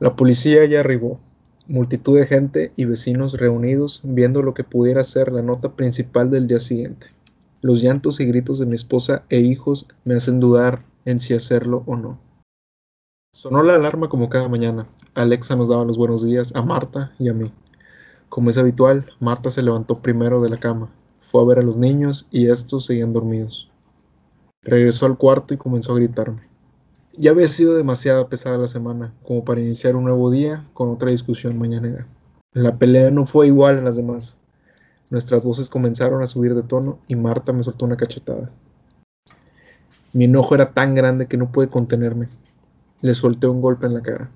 La policía ya arribó, multitud de gente y vecinos reunidos viendo lo que pudiera ser la nota principal del día siguiente. Los llantos y gritos de mi esposa e hijos me hacen dudar en si hacerlo o no. Sonó la alarma como cada mañana. Alexa nos daba los buenos días a Marta y a mí. Como es habitual, Marta se levantó primero de la cama, fue a ver a los niños y estos seguían dormidos. Regresó al cuarto y comenzó a gritarme. Ya había sido demasiado pesada la semana como para iniciar un nuevo día con otra discusión mañanera. La pelea no fue igual a las demás. Nuestras voces comenzaron a subir de tono y Marta me soltó una cachetada. Mi enojo era tan grande que no pude contenerme. Le solté un golpe en la cara.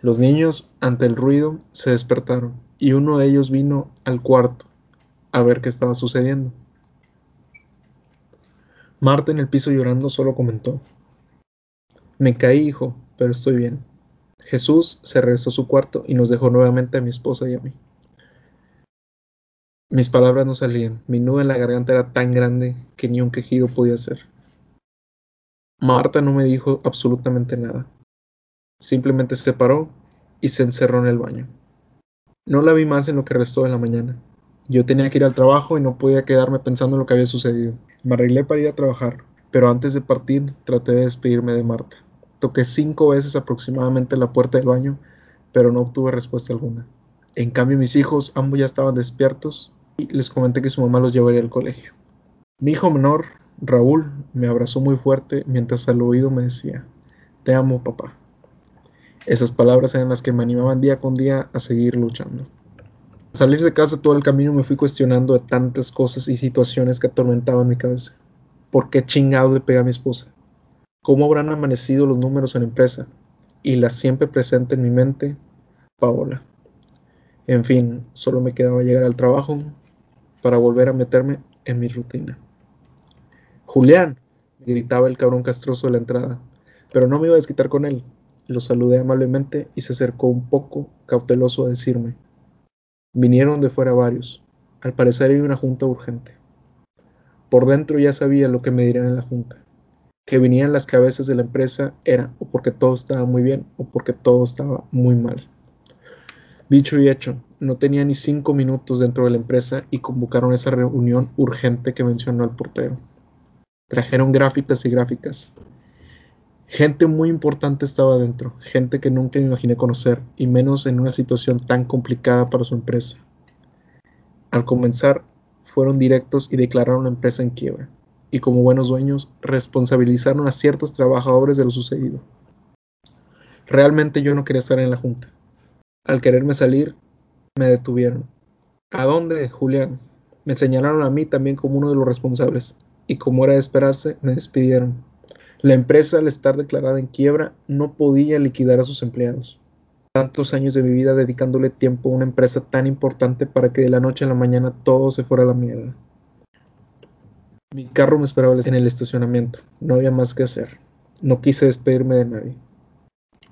Los niños, ante el ruido, se despertaron y uno de ellos vino al cuarto a ver qué estaba sucediendo. Marta en el piso llorando solo comentó, me caí, hijo, pero estoy bien. Jesús se regresó a su cuarto y nos dejó nuevamente a mi esposa y a mí. Mis palabras no salían, mi nudo en la garganta era tan grande que ni un quejido podía hacer. Marta no me dijo absolutamente nada. Simplemente se paró y se encerró en el baño. No la vi más en lo que restó de la mañana. Yo tenía que ir al trabajo y no podía quedarme pensando en lo que había sucedido. Me arreglé para ir a trabajar, pero antes de partir traté de despedirme de Marta. Toqué cinco veces aproximadamente la puerta del baño, pero no obtuve respuesta alguna. En cambio, mis hijos, ambos ya estaban despiertos y les comenté que su mamá los llevaría al colegio. Mi hijo menor, Raúl, me abrazó muy fuerte mientras al oído me decía, Te amo, papá. Esas palabras eran las que me animaban día con día a seguir luchando. Al salir de casa todo el camino me fui cuestionando de tantas cosas y situaciones que atormentaban mi cabeza. ¿Por qué chingado le pegué a mi esposa? Cómo habrán amanecido los números en la empresa y la siempre presente en mi mente, Paola. En fin, solo me quedaba llegar al trabajo para volver a meterme en mi rutina. Julián, gritaba el cabrón castroso de la entrada, pero no me iba a desquitar con él. Lo saludé amablemente y se acercó un poco cauteloso a decirme. Vinieron de fuera varios. Al parecer hay una junta urgente. Por dentro ya sabía lo que me dirían en la junta que venían las cabezas de la empresa era o porque todo estaba muy bien o porque todo estaba muy mal. Dicho y hecho, no tenía ni cinco minutos dentro de la empresa y convocaron esa reunión urgente que mencionó el portero. Trajeron gráficas y gráficas. Gente muy importante estaba dentro, gente que nunca me imaginé conocer, y menos en una situación tan complicada para su empresa. Al comenzar, fueron directos y declararon la empresa en quiebra y como buenos dueños responsabilizaron a ciertos trabajadores de lo sucedido. Realmente yo no quería estar en la junta. Al quererme salir, me detuvieron. ¿A dónde, Julián? Me señalaron a mí también como uno de los responsables, y como era de esperarse, me despidieron. La empresa, al estar declarada en quiebra, no podía liquidar a sus empleados. Tantos años de mi vida dedicándole tiempo a una empresa tan importante para que de la noche a la mañana todo se fuera a la mierda. Mi carro me esperaba en el estacionamiento. No había más que hacer. No quise despedirme de nadie.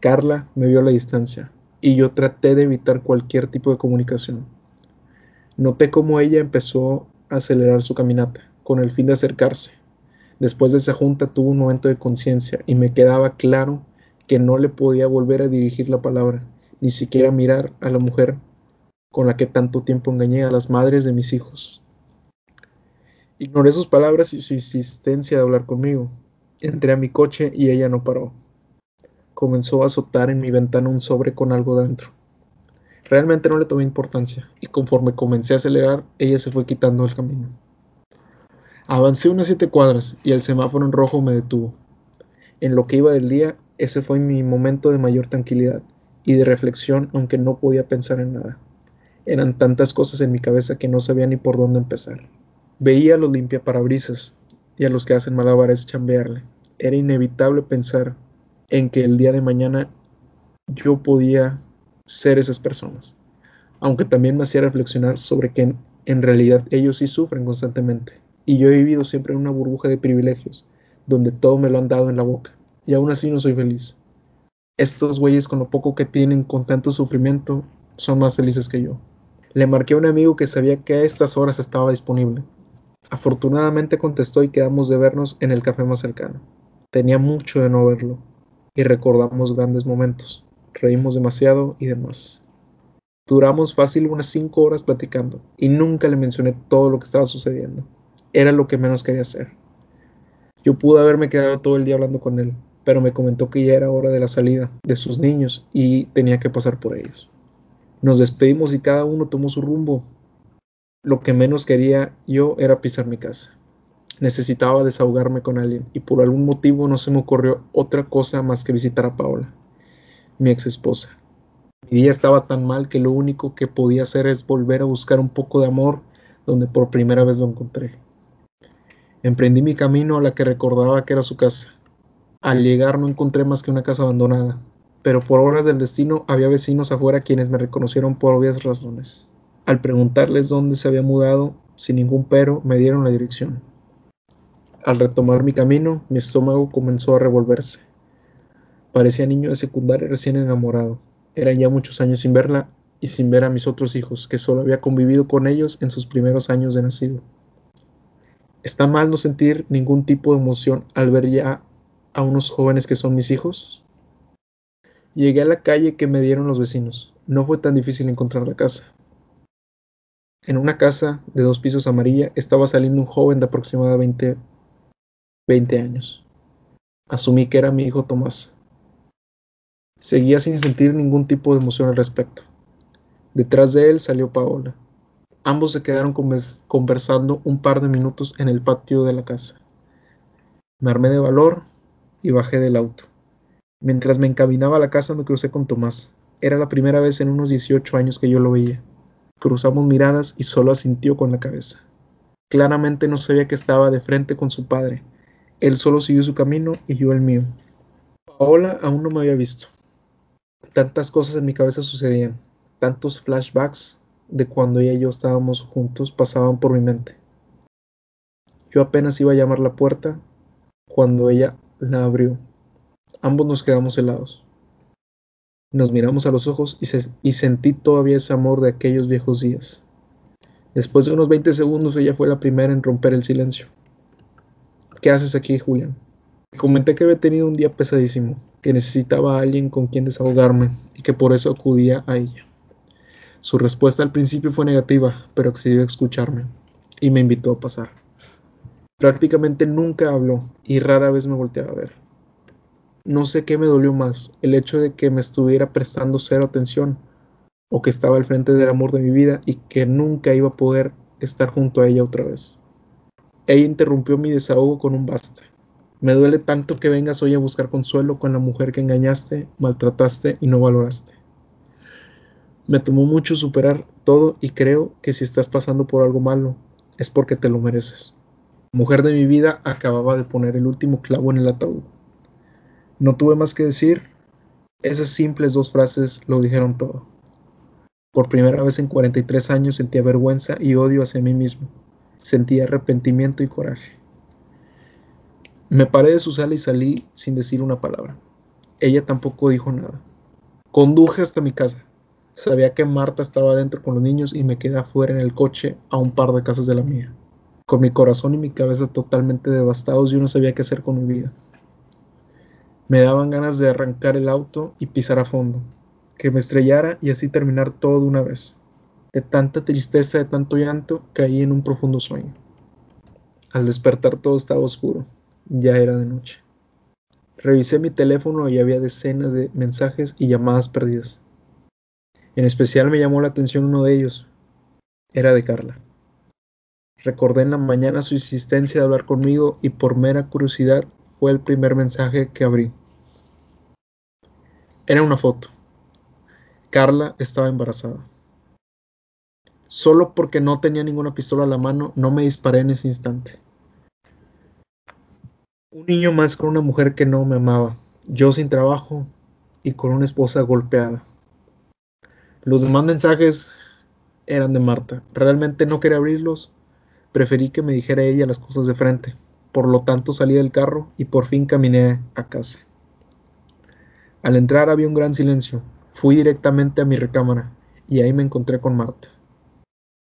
Carla me vio a la distancia y yo traté de evitar cualquier tipo de comunicación. Noté cómo ella empezó a acelerar su caminata con el fin de acercarse. Después de esa junta tuvo un momento de conciencia y me quedaba claro que no le podía volver a dirigir la palabra, ni siquiera mirar a la mujer con la que tanto tiempo engañé a las madres de mis hijos. Ignoré sus palabras y su insistencia de hablar conmigo. Entré a mi coche y ella no paró. Comenzó a azotar en mi ventana un sobre con algo dentro. Realmente no le tomé importancia, y conforme comencé a acelerar, ella se fue quitando el camino. Avancé unas siete cuadras y el semáforo en rojo me detuvo. En lo que iba del día, ese fue mi momento de mayor tranquilidad y de reflexión, aunque no podía pensar en nada. Eran tantas cosas en mi cabeza que no sabía ni por dónde empezar. Veía a los limpiaparabrisas y a los que hacen malabares chambearle. Era inevitable pensar en que el día de mañana yo podía ser esas personas. Aunque también me hacía reflexionar sobre que en, en realidad ellos sí sufren constantemente. Y yo he vivido siempre en una burbuja de privilegios, donde todo me lo han dado en la boca. Y aún así no soy feliz. Estos güeyes con lo poco que tienen, con tanto sufrimiento, son más felices que yo. Le marqué a un amigo que sabía que a estas horas estaba disponible. Afortunadamente contestó y quedamos de vernos en el café más cercano. Tenía mucho de no verlo y recordamos grandes momentos, reímos demasiado y demás. Duramos fácil unas cinco horas platicando y nunca le mencioné todo lo que estaba sucediendo. Era lo que menos quería hacer. Yo pude haberme quedado todo el día hablando con él, pero me comentó que ya era hora de la salida de sus niños y tenía que pasar por ellos. Nos despedimos y cada uno tomó su rumbo. Lo que menos quería yo era pisar mi casa. Necesitaba desahogarme con alguien y por algún motivo no se me ocurrió otra cosa más que visitar a Paola, mi ex esposa. Mi día estaba tan mal que lo único que podía hacer es volver a buscar un poco de amor donde por primera vez lo encontré. Emprendí mi camino a la que recordaba que era su casa. Al llegar no encontré más que una casa abandonada, pero por horas del destino había vecinos afuera quienes me reconocieron por obvias razones. Al preguntarles dónde se había mudado, sin ningún pero, me dieron la dirección. Al retomar mi camino, mi estómago comenzó a revolverse. Parecía niño de secundaria recién enamorado. Eran ya muchos años sin verla y sin ver a mis otros hijos, que solo había convivido con ellos en sus primeros años de nacido. ¿Está mal no sentir ningún tipo de emoción al ver ya a unos jóvenes que son mis hijos? Llegué a la calle que me dieron los vecinos. No fue tan difícil encontrar la casa. En una casa de dos pisos amarilla estaba saliendo un joven de aproximadamente 20 años. Asumí que era mi hijo Tomás. Seguía sin sentir ningún tipo de emoción al respecto. Detrás de él salió Paola. Ambos se quedaron conversando un par de minutos en el patio de la casa. Me armé de valor y bajé del auto. Mientras me encaminaba a la casa me crucé con Tomás. Era la primera vez en unos 18 años que yo lo veía. Cruzamos miradas y solo asintió con la cabeza. Claramente no sabía que estaba de frente con su padre. Él solo siguió su camino y yo el mío. Paola aún no me había visto. Tantas cosas en mi cabeza sucedían, tantos flashbacks de cuando ella y yo estábamos juntos pasaban por mi mente. Yo apenas iba a llamar la puerta cuando ella la abrió. Ambos nos quedamos helados. Nos miramos a los ojos y, sentí todavía ese amor de aquellos viejos días. Después de unos 20 segundos ella fue la primera en romper el silencio. ¿Qué haces aquí, Julián? Comenté que había tenido un día pesadísimo, que necesitaba a alguien con quien desahogarme y que por eso acudía a ella. Su respuesta al principio fue negativa, pero accedió a escucharme y me invitó a pasar. Prácticamente nunca habló y rara vez me volteaba a ver. No sé qué me dolió más, el hecho de que me estuviera prestando cero atención o que estaba al frente del amor de mi vida y que nunca iba a poder estar junto a ella otra vez. Ella interrumpió mi desahogo con un basta. Me duele tanto que vengas hoy a buscar consuelo con la mujer que engañaste, maltrataste y no valoraste. Me tomó mucho superar todo y creo que si estás pasando por algo malo es porque te lo mereces. Mujer de mi vida acababa de poner el último clavo en el ataúd. No tuve más que decir. Esas simples dos frases lo dijeron todo. Por primera vez en 43 años sentía vergüenza y odio hacia mí mismo. Sentía arrepentimiento y coraje. Me paré de su sala y salí sin decir una palabra. Ella tampoco dijo nada. Conduje hasta mi casa. Sabía que Marta estaba dentro con los niños y me quedé afuera en el coche a un par de casas de la mía. Con mi corazón y mi cabeza totalmente devastados, yo no sabía qué hacer con mi vida. Me daban ganas de arrancar el auto y pisar a fondo, que me estrellara y así terminar todo de una vez. De tanta tristeza, de tanto llanto, caí en un profundo sueño. Al despertar todo estaba oscuro, ya era de noche. Revisé mi teléfono y había decenas de mensajes y llamadas perdidas. En especial me llamó la atención uno de ellos. Era de Carla. Recordé en la mañana su insistencia de hablar conmigo y por mera curiosidad fue el primer mensaje que abrí. Era una foto. Carla estaba embarazada. Solo porque no tenía ninguna pistola a la mano, no me disparé en ese instante. Un niño más con una mujer que no me amaba, yo sin trabajo y con una esposa golpeada. Los demás mensajes eran de Marta. Realmente no quería abrirlos. Preferí que me dijera ella las cosas de frente. Por lo tanto salí del carro y por fin caminé a casa. Al entrar había un gran silencio. Fui directamente a mi recámara y ahí me encontré con Marta.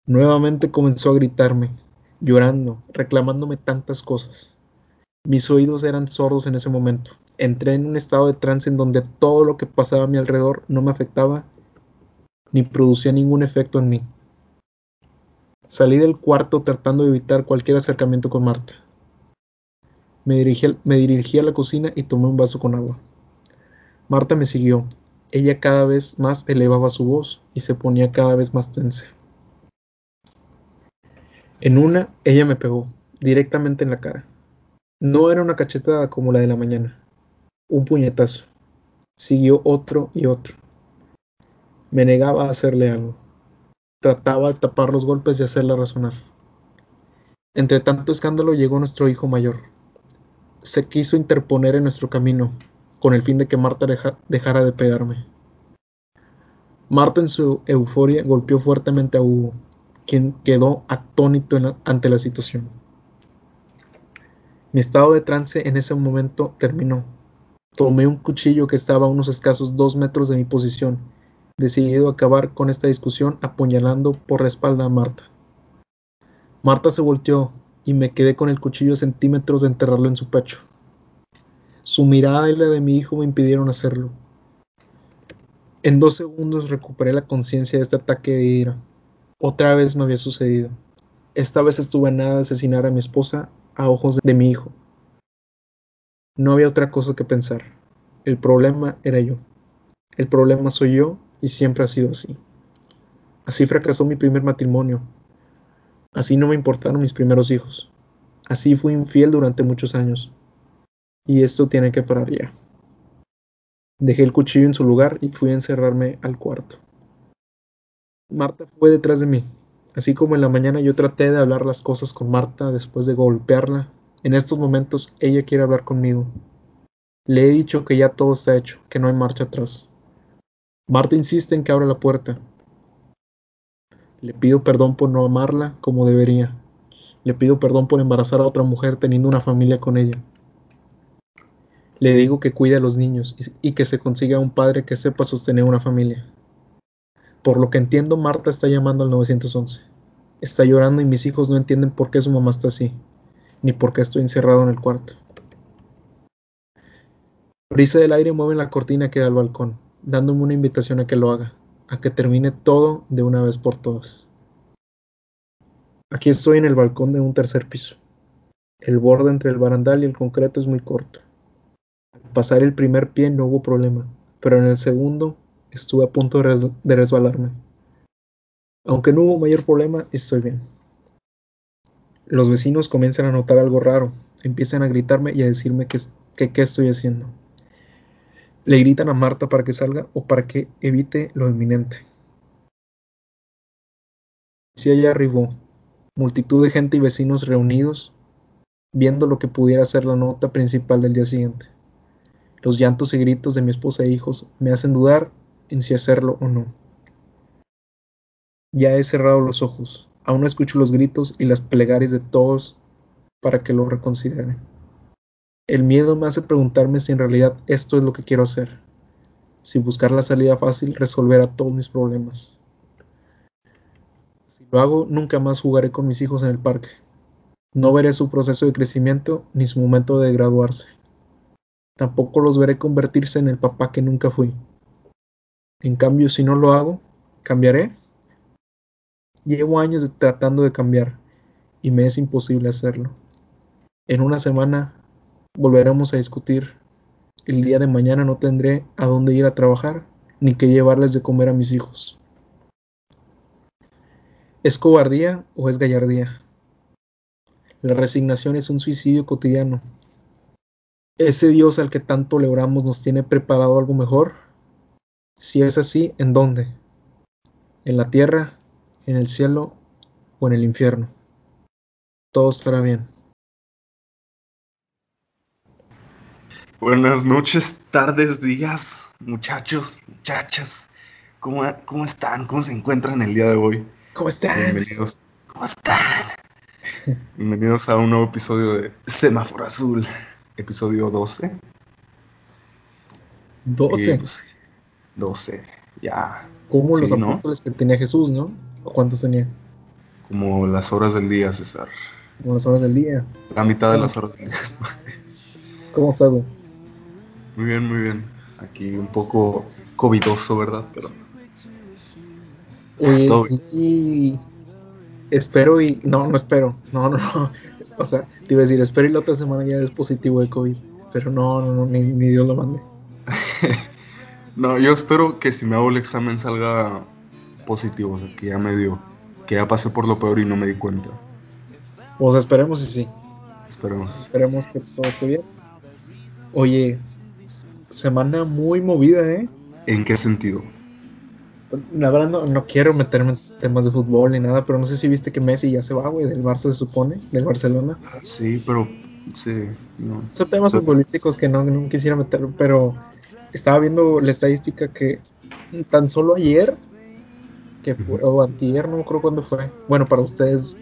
Nuevamente comenzó a gritarme, llorando, reclamándome tantas cosas. Mis oídos eran sordos en ese momento Entré en un estado de trance en donde todo lo que pasaba a mi alrededor no me afectaba ni producía ningún efecto en mí. Salí del cuarto tratando de evitar cualquier acercamiento con Marta. Me dirigí, a la cocina y tomé un vaso con agua. Marta me siguió. Ella cada vez más elevaba su voz y se ponía cada vez más tensa. En una, ella me pegó, directamente en la cara. No era una cachetada como la de la mañana. Un puñetazo. Siguió otro y otro. Me negaba a hacerle algo. Trataba de tapar los golpes y hacerla razonar. Entre tanto escándalo llegó nuestro hijo mayor. Se quiso interponer en nuestro camino, con el fin de que Marta deja, dejara de pegarme. Marta en su euforia golpeó fuertemente a Hugo, quien quedó atónito ante la situación. Mi estado de trance en ese momento terminó. Tomé un cuchillo que estaba a unos escasos dos metros de mi posición, decidido a acabar con esta discusión apuñalando por la espalda a Marta. Marta se volteó y me quedé con el cuchillo a centímetros de enterrarlo en su pecho. Su mirada y la de mi hijo me impidieron hacerlo. En dos segundos recuperé la conciencia de este ataque de ira. Otra vez me había sucedido. Esta vez estuve a nada de asesinar a mi esposa a ojos de mi hijo. No había otra cosa que pensar. El problema era yo. El problema soy yo y siempre ha sido así. Así fracasó mi primer matrimonio. Así no me importaron mis primeros hijos. Así fui infiel durante muchos años. Y esto tiene que parar ya. Dejé el cuchillo en su lugar y fui a encerrarme al cuarto. Marta fue detrás de mí. Así como en la mañana yo traté de hablar las cosas con Marta después de golpearla, en estos momentos ella quiere hablar conmigo. Le he dicho que ya todo está hecho, que no hay marcha atrás. Marta insiste en que abra la puerta. Le pido perdón por no amarla como debería. Le pido perdón por embarazar a otra mujer teniendo una familia con ella. Le digo que cuide a los niños y que se consiga un padre que sepa sostener una familia. Por lo que entiendo, Marta está llamando al 911. Está llorando y mis hijos no entienden por qué su mamá está así, ni por qué estoy encerrado en el cuarto. Brisa del aire mueve la cortina que da al balcón, dándome una invitación a que lo haga, a que termine todo de una vez por todas. Aquí estoy en el balcón de un tercer piso. El borde entre el barandal y el concreto es muy corto. Al pasar el primer pie no hubo problema, pero en el segundo estuve a punto de resbalarme. Aunque no hubo mayor problema, estoy bien. Los vecinos comienzan a notar algo raro, empiezan a gritarme y a decirme que, que qué estoy haciendo. Le gritan a Marta para que salga o para que evite lo inminente. Si ella arribó, multitud de gente y vecinos reunidos, viendo lo que pudiera ser la nota principal del día siguiente. Los llantos y gritos de mi esposa e hijos me hacen dudar en si hacerlo o no. Ya he cerrado los ojos, aún escucho los gritos y las plegarias de todos para que lo reconsideren. El miedo me hace preguntarme si en realidad esto es lo que quiero hacer, si buscar la salida fácil resolverá todos mis problemas. Si lo hago, nunca más jugaré con mis hijos en el parque. No veré su proceso de crecimiento ni su momento de graduarse. Tampoco los veré convertirse en el papá que nunca fui. En cambio, si no lo hago, ¿cambiaré? Llevo años tratando de cambiar y me es imposible hacerlo. En una semana volveremos a discutir. El día de mañana no tendré a dónde ir a trabajar ni que llevarles de comer a mis hijos. ¿Es cobardía o es gallardía? La resignación es un suicidio cotidiano. ¿Ese Dios al que tanto le oramos nos tiene preparado algo mejor? Si es así, ¿en dónde? ¿En la tierra, en el cielo o en el infierno? Todo estará bien. Buenas noches, tardes, días, muchachos, muchachas. ¿Cómo, ¿Cómo están? ¿Cómo se encuentran el día de hoy? ¿Cómo están? Bienvenidos. ¿Cómo están? Bienvenidos a un nuevo episodio de Semáforo Azul, episodio 12. 12. Y, pues, 12, ya. Como los apóstoles que tenía Jesús, ¿no? ¿O cuántos tenía? Como las horas del día, César. Como las horas del día. La mitad de Ah. las horas del día. ¿Cómo estás, güey? Muy bien, muy bien. Aquí un poco covidoso, ¿verdad? Pero. Todo sí, espero y. No, no espero. No, no, no. O sea, te iba a decir, espero y la otra semana ya es positivo de COVID. Pero no, no, no, ni, ni Dios lo mande. no, yo espero que si me hago el examen salga positivo, o sea, que ya me dio, que ya pasé por lo peor y no me di cuenta. O sea, esperemos y sí. Esperemos. Esperemos que todo esté bien. Oye, semana muy movida, ¿eh? ¿En qué sentido? La verdad no, no quiero meterme en temas de fútbol ni nada, pero no sé si viste que Messi ya se va, güey, del Barça se supone, del Barcelona. Sí, pero sí, no. Son temas So- futbolísticos que no, no quisiera meter, pero estaba viendo la estadística que tan solo ayer, que fue, o antier, no me acuerdo cuándo fue. Bueno, para ustedes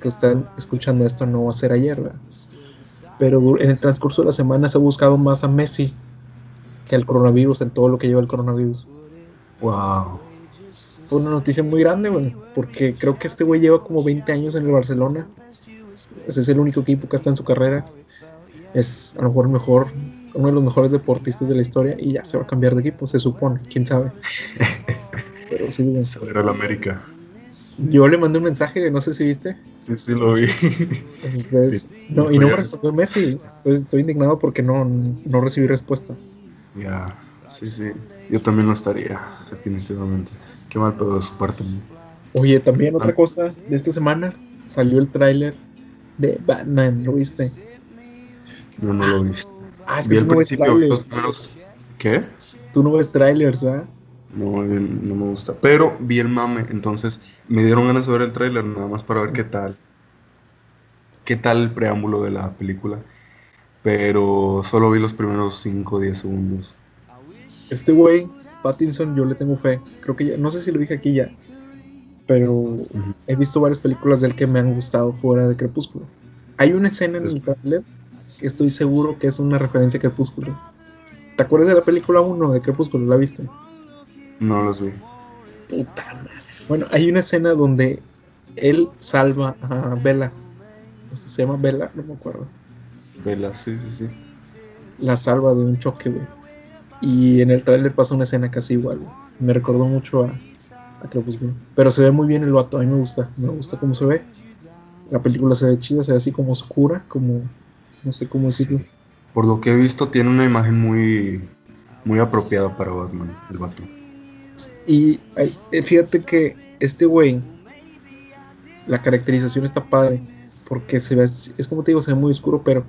que están escuchando esto no va a ser ayer, ¿verdad? Pero en el transcurso de la semana se ha buscado más a Messi que al coronavirus, en todo lo que lleva el coronavirus. Wow. Fue una noticia muy grande, güey, porque creo que este güey lleva como 20 años en el Barcelona. Ese es el único equipo que está en su carrera. Es a lo mejor mejor, uno de los mejores deportistas de la historia y ya se va a cambiar de equipo, se supone, quién sabe. Pero sí, güey. Se va a ir al América. Yo le mandé un mensaje, no sé si viste. Sí, sí, lo vi. Entonces, Sí, no, y no me respondió Messi. Pues estoy indignado porque no, no recibí respuesta. Ya, sí, sí. Yo también no estaría, definitivamente. Qué mal pedo de su parte. ¿no? Oye, también otra cosa de esta semana salió el tráiler de Batman, ¿lo viste? Yo no lo he visto. Ah, es que tú no ves trailers. primeros. ¿Qué? Tú no ves trailers, ¿verdad? No, no me gusta. Pero vi el mame, entonces me dieron ganas de ver el tráiler nada más para ver qué tal. Qué tal el preámbulo de la película. Pero solo vi los primeros 5 o 10 segundos. Este güey, Pattinson, yo le tengo fe. Creo que ya, no sé si lo dije aquí ya, pero he visto varias películas de él que me han gustado fuera de Crepúsculo. Hay una escena en el trailer que estoy seguro que es una referencia a Crepúsculo. ¿Te acuerdas de la película 1 de Crepúsculo? ¿La viste? No los vi. Puta madre. Bueno, hay una escena donde él salva a Bella. Se llama Bella, no me acuerdo. Vela, sí, sí, sí. La salva de un choque, güey. Y en el trailer pasa una escena casi igual. güey. Me recordó mucho a, a Crepúsculo. Pero se ve muy bien el vato, a mí me gusta. Me gusta cómo se ve. La película se ve chida, se ve así como oscura, como. No sé cómo decirlo. Sí. Por lo que he visto, tiene una imagen muy, muy apropiada para Batman, el vato. Y eh, fíjate que este güey, la caracterización está padre, porque se ve, es como te digo, se ve muy oscuro, pero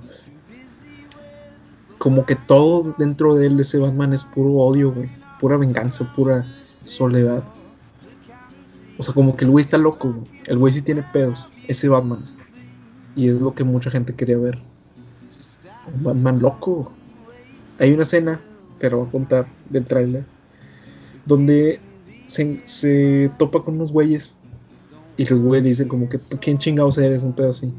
como que todo dentro de él, de ese Batman, es puro odio, güey, pura venganza, pura soledad. O sea, como que el güey está loco, el güey sí tiene pedos, ese Batman. Y es lo que mucha gente quería ver. Un Batman loco. Hay una escena, que lo voy a contar, del tráiler, donde se, se topa con unos güeyes y los güeyes dicen como que "¿Tú quién chingados eres, un pedo así.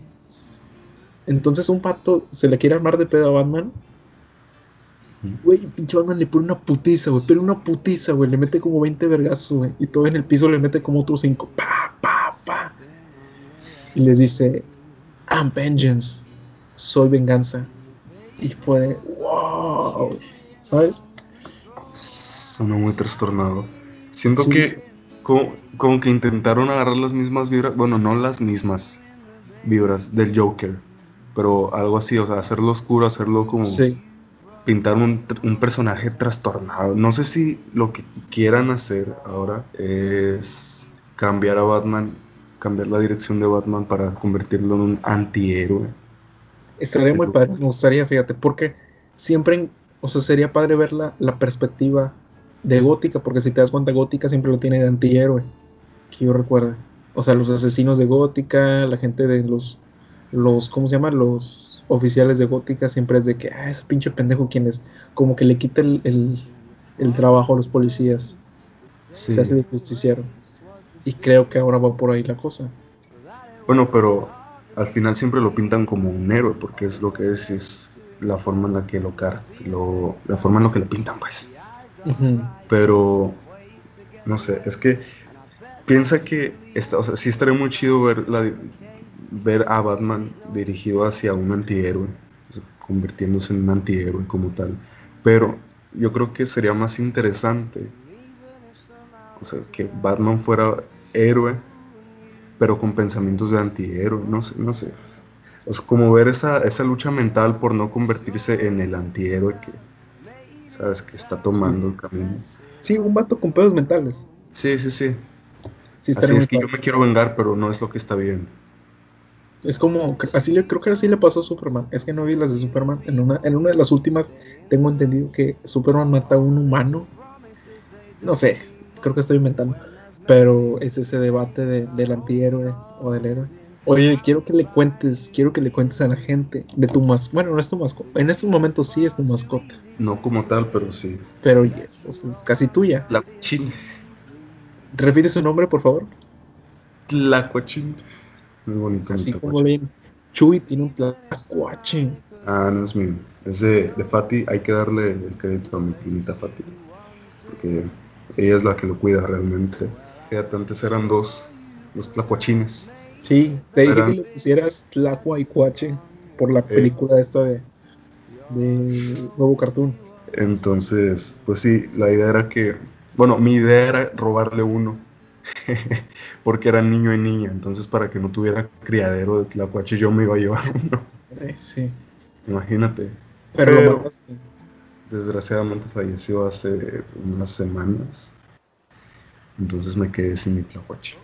Entonces un pato se le quiere armar de pedo a Batman. Güey, pinche Batman le pone una putiza, güey, pero una putiza, güey, le mete como 20 vergazos, güey, y todo en el piso le mete como otros 5, pa, pa, pa. Y les dice, I'm vengeance, soy venganza. Y fue de, wow, ¿sabes? Sonó muy trastornado. Siento Sí. que como, como que intentaron agarrar las mismas vibras, bueno, no las mismas vibras del Joker, pero algo así, o sea, hacerlo oscuro, hacerlo como Sí. pintar un, un personaje trastornado. No sé si lo que quieran hacer ahora es cambiar a Batman, cambiar la dirección de Batman para convertirlo en un antihéroe. Estaría muy padre, me gustaría, fíjate, porque siempre, o sea, sería padre ver la, la perspectiva de Gótica, porque si te das cuenta, Gótica siempre lo tiene de antihéroe, que yo recuerdo. O sea, los asesinos de Gótica, la gente de los, los, ¿cómo se llama? Los oficiales de Gótica siempre es de que, ah, ese pinche pendejo, ¿quién es? Como que le quita el, el, el trabajo a los policías, Sí. se hace de justiciero. Y creo que ahora va por ahí la cosa. Bueno, pero al final siempre lo pintan como un héroe, porque es lo que es, es la forma en la que lo, car lo la forma en la que lo pintan, pues. Pero no sé, es que piensa que está, o sea, sí estaría muy chido ver ver a Batman dirigido hacia un antihéroe, convirtiéndose en un antihéroe como tal. Pero yo creo que sería más interesante, o sea, que Batman fuera héroe, pero con pensamientos de antihéroe, no sé, no sé. Es como ver esa, esa lucha mental por no convertirse en el antihéroe que, sabes, que está tomando el camino. Sí, un vato con pedos mentales. Sí, sí, sí. Sí, Así es que yo me quiero vengar, pero no es lo que está bien. Es como, así le, creo que así le pasó a Superman. Es que no vi las de Superman. En una, en una de las últimas tengo entendido que Superman mata a un humano. No sé, creo que estoy inventando. Pero es ese debate de- del antihéroe o del héroe. Oye, quiero que le cuentes, quiero que le cuentes a la gente de tu mascota. Bueno, no es tu mascota. En estos momentos sí es tu mascota. No como tal, pero sí. Pero oye, pues, es casi tuya. La cochina. Repite su nombre, por favor. La cochina. Muy bonito Así como leen. Chuy tiene un tlacuache. Ah, no es mío. Es de, de Fati. Hay que darle el crédito a mi primita Fati. Porque ella es la que lo cuida realmente. Fíjate, antes eran dos. Los tlacuachines. Sí, te dije que le pusieras Tlacua y Cuache por la película esta de, de Nuevo Cartoon. Entonces, pues sí, la idea era que. Bueno, mi idea era robarle uno. Porque era niño y niña. Entonces, para que no tuviera criadero de tlacuache, yo me iba a llevar uno. Eh, sí, Imagínate. pero, lo mataste. Desgraciadamente falleció hace unas semanas. Entonces me quedé sin mi tlacuache.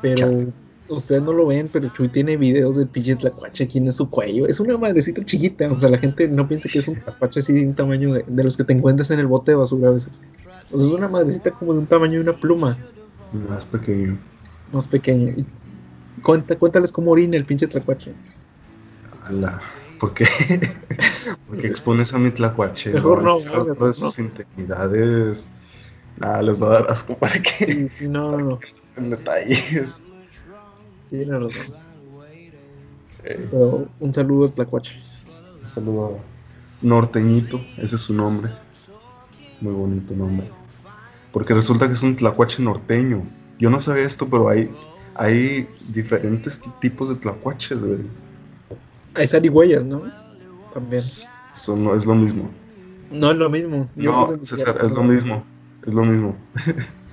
Pero Chale. Ustedes no lo ven, pero Chuy tiene videos del pinche Tlacuache aquí en su cuello. Es una madrecita chiquita, o sea, la gente no piensa que es un Tlacuache así de un tamaño de, de los que te encuentras en el bote de basura a veces. O sea, es una madrecita como de un tamaño de una pluma, Más pequeño. más pequeño. Cuenta, cuéntales cómo orina el pinche Tlacuache. Ala. ¿Por qué? Porque expones a mi tlacuache. Mejor no, mejor de sus intimidades. Nada, les va a dar asco para que Sí, sí, no, no, no. en detalles. Tiene razón. Eh, Pero un saludo al Tlacuache. un saludo a Norteñito, ese es su nombre. Muy bonito nombre. Porque resulta que es un tlacuache norteño. Yo no sabía esto, pero hay, hay diferentes tipos de tlacuaches, güey. Hay zarigüeyas, ¿no? También. Eso no es lo mismo. No es lo mismo. Yo No, César, es lo mismo. Es lo mismo.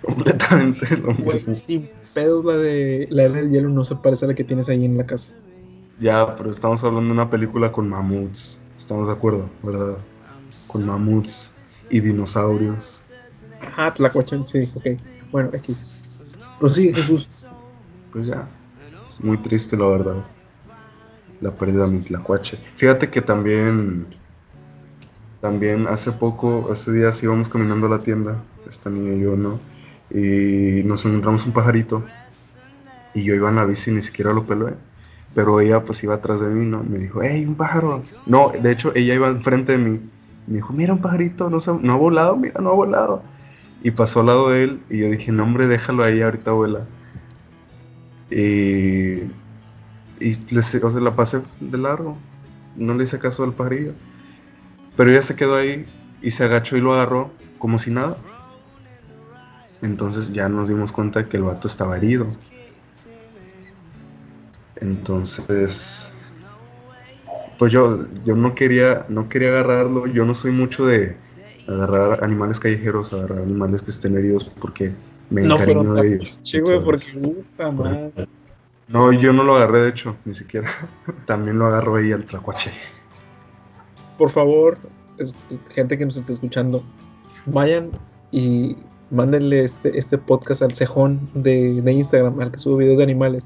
Completamente es lo mismo. sin pedos la de la era del hielo no se parece a la que tienes ahí en la casa. Ya, pero estamos hablando de una película con mamuts. Estamos de acuerdo, ¿verdad? Con mamuts y dinosaurios. Ajá, Tlacuache, sí, ok. Bueno, X. Prosigue, Jesús. Pues ya. Es muy triste, la verdad. La pérdida de mi tlacuache. Fíjate que también. También hace poco, hace días íbamos caminando a la tienda, esta niña y yo, ¿no? Y nos encontramos un pajarito. Y yo iba en la bici y ni siquiera lo pelé. Pero ella pues iba atrás de mí, ¿no? Me dijo, ¡hey, un pájaro! No, de hecho, ella iba enfrente de mí. Me dijo, mira un pajarito, no, se- no ha volado, mira, no ha volado. Y pasó al lado de él y yo dije, no hombre, déjalo ahí, ahorita vuela. Y, y la pasé de largo, no le hice caso al pajarillo. Pero ella se quedó ahí y se agachó y lo agarró como si nada. Entonces ya nos dimos cuenta que el vato estaba herido. Entonces, pues yo, yo no quería, no quería agarrarlo. Yo no soy mucho de agarrar animales callejeros, agarrar animales que estén heridos porque me No encariño de ellos. Güey, porque puta madre. No, yo no lo agarré, de hecho, ni siquiera. También lo agarró ahí al tlacuache. Por favor, es- gente que nos está escuchando, vayan y mándenle este, este podcast al cejón de, de Instagram, al que sube videos de animales.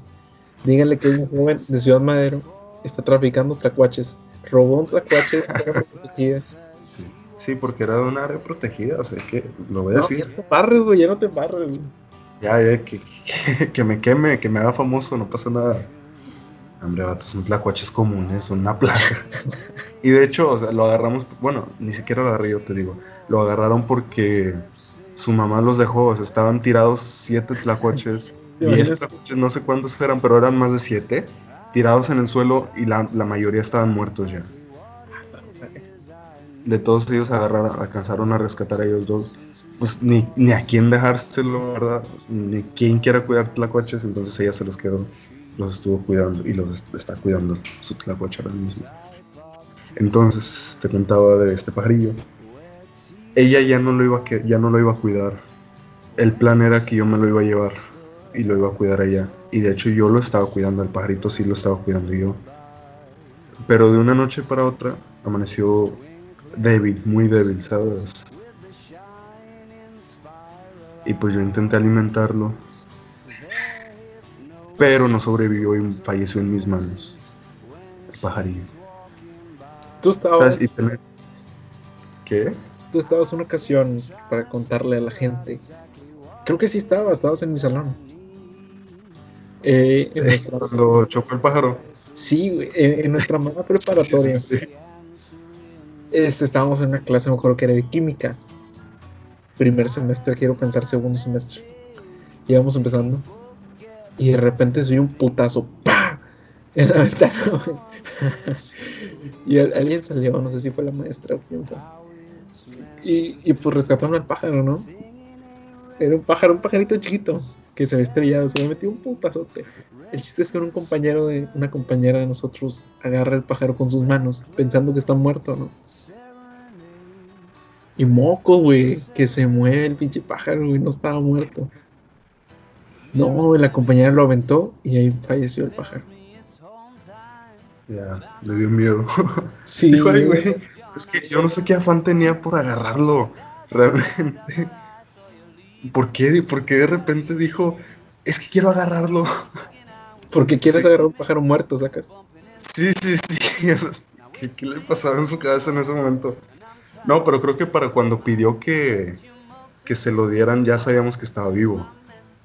Díganle que un joven de Ciudad Madero está traficando tlacuaches. Robó un tlacuache protegida. Sí. Sí, porque era de un área protegida, o sea que lo voy a No, ya decir. no te embarres, güey, ya no te embarres. güey. Ya, ya, que, que, que me queme, que me haga famoso, no pasa nada. Hombre, vatos, son tlacuaches comunes, son una plaga. Y de hecho, o sea, lo agarramos, bueno, ni siquiera lo agarré yo, te digo. Lo agarraron porque su mamá los dejó, o sea, estaban tirados siete tlacuaches, ¿Te diez tlacuaches, no sé cuántos eran, pero eran más de siete, tirados en el suelo y la, la mayoría estaban muertos ya. De todos ellos agarraron, alcanzaron a rescatar a ellos dos. Pues ni, ni a quién dejárselo, ¿verdad? Ni quién quiera cuidar tlacuaches, entonces ella se los quedó, los estuvo cuidando y los est- está cuidando su tlacuache ahora mismo. Entonces, te contaba de este pajarillo. Ella ya no lo iba a, ya no lo iba a cuidar. El plan era que yo me lo iba a llevar y lo iba a cuidar ella. Y de hecho yo lo estaba cuidando, el pajarito sí lo estaba cuidando yo. Pero de una noche para otra amaneció débil, muy débil, ¿sabes? Y pues yo intenté alimentarlo. Pero no sobrevivió y falleció en mis manos. El pajarillo. Tú estabas, ¿Sabes? Y tener- ¿Qué? Tú estabas una ocasión para contarle a la gente. Creo que sí estabas, estabas en mi salón. Eh, en nuestra, Cuando chocó el pájaro. sí, en, en nuestra mala preparatoria. Sí, sí, sí. Es- estábamos en una clase, me acuerdo que era de química. Primer semestre, quiero pensar segundo semestre. Íbamos empezando. Y de repente se oye un putazo. ¡Pah! En la ventana, y al- alguien salió, no sé si fue la maestra o quién fue. Y, y pues rescataron al pájaro, ¿no? Era un pájaro, un pajarito chiquito que se había estrellado, se le metió un putazote. El chiste es que un compañero de una compañera de nosotros agarra el pájaro con sus manos, pensando que está muerto, ¿no? Y moco, güey, que se mueve el pinche pájaro, güey, no estaba muerto. No, güey, la compañera lo aventó y ahí falleció el pájaro. Ya, le dio miedo. Sí, güey. Es que yo no sé qué afán tenía por agarrarlo. Realmente. ¿Por qué? ¿Por qué de repente dijo, es que quiero agarrarlo? Porque quieres Sí. agarrar un pájaro muerto, sacas. Sí, sí, sí. ¿Qué, qué le pasaba en su cabeza en ese momento? No, pero creo que para cuando pidió que, que se lo dieran ya sabíamos que estaba vivo.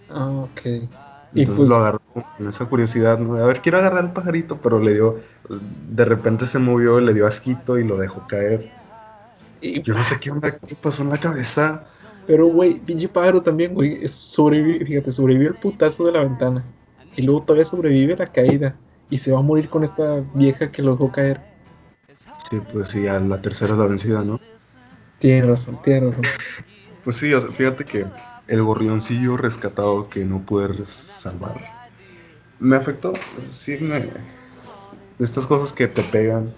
Ah, ok. Y Entonces pues, lo agarró esa curiosidad, ¿no? De, a ver, quiero agarrar el pajarito, pero le dio, de repente se movió, le dio asquito y lo dejó caer. y- Yo no sé qué onda, qué pasó en la cabeza. pero güey, pinche pájaro también, güey, sobrevive, fíjate, sobrevivió el putazo de la ventana. Y luego todavía sobrevive la caída. Y se va a morir con esta vieja que lo dejó caer. Sí, pues sí, a la tercera es la vencida, ¿no? Tiene razón, tiene razón. Pues sí, o sea, fíjate que el gorrioncillo rescatado que no pude res- salvar me afectó. Sí, me. Estas cosas que te pegan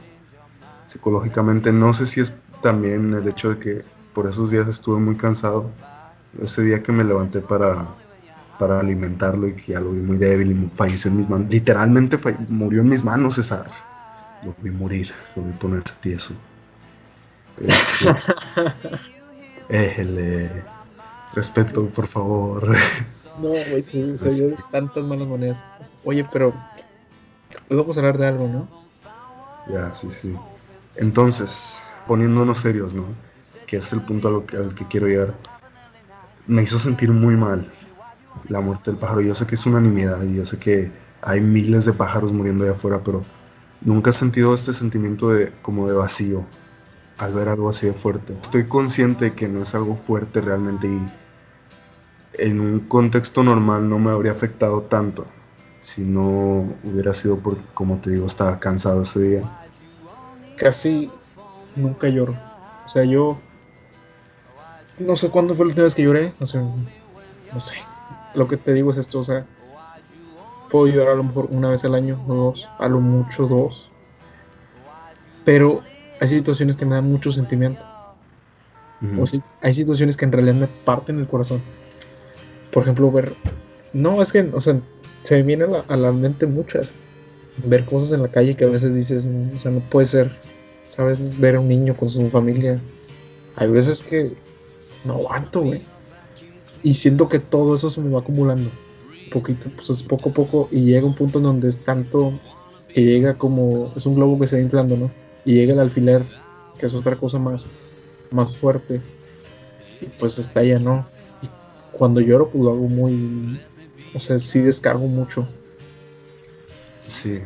psicológicamente. No sé si es también el hecho de que por esos días estuve muy cansado. Ese día que me levanté para, para alimentarlo y que ya lo vi muy débil y falleció en mis manos. Literalmente murió en mis manos, César. Lo vi morir, lo vi ponerse tieso. Este, éjele. Respeto, por favor. No, güey, se, de tantas malas maneras. Oye, pero hoy vamos a hablar de algo, ¿no? Ya, sí, sí. Entonces, poniéndonos serios, ¿no? Que es el punto a lo que- al que quiero llegar. Me hizo sentir muy mal la muerte del pájaro. Yo sé que es una nimiedad y yo sé que hay miles de pájaros muriendo allá afuera, pero nunca he sentido este sentimiento de como de vacío al ver algo así de fuerte. Estoy consciente de que no es algo fuerte realmente y en un contexto normal no me habría afectado tanto si no hubiera sido porque, como te digo, estaba cansado ese día. Casi nunca lloro. O sea, yo no sé cuándo fue la última vez que lloré. O sea, no sé. Lo que te digo es esto, o sea, puedo llorar a lo mejor una vez al año o dos, a lo mucho dos. Pero hay situaciones que me dan mucho sentimiento. O sí, hay situaciones que en realidad me parten el corazón. Por ejemplo, ver. No, es que, o sea, se me viene a la, a la mente muchas. Ver cosas en la calle que a veces dices, o sea, no puede ser. ¿Sabes? Ver a un niño con su familia. Hay veces que no aguanto, güey. Y siento que todo eso se me va acumulando. Poquito, pues es poco a poco. Y llega un punto en donde es tanto que llega como. Es un globo que se va inflando, ¿no? Y llega el alfiler, que es otra cosa más, más fuerte. Y pues estalla, ¿no? Cuando lloro, pues lo hago muy. O sea, sí descargo mucho. Sí.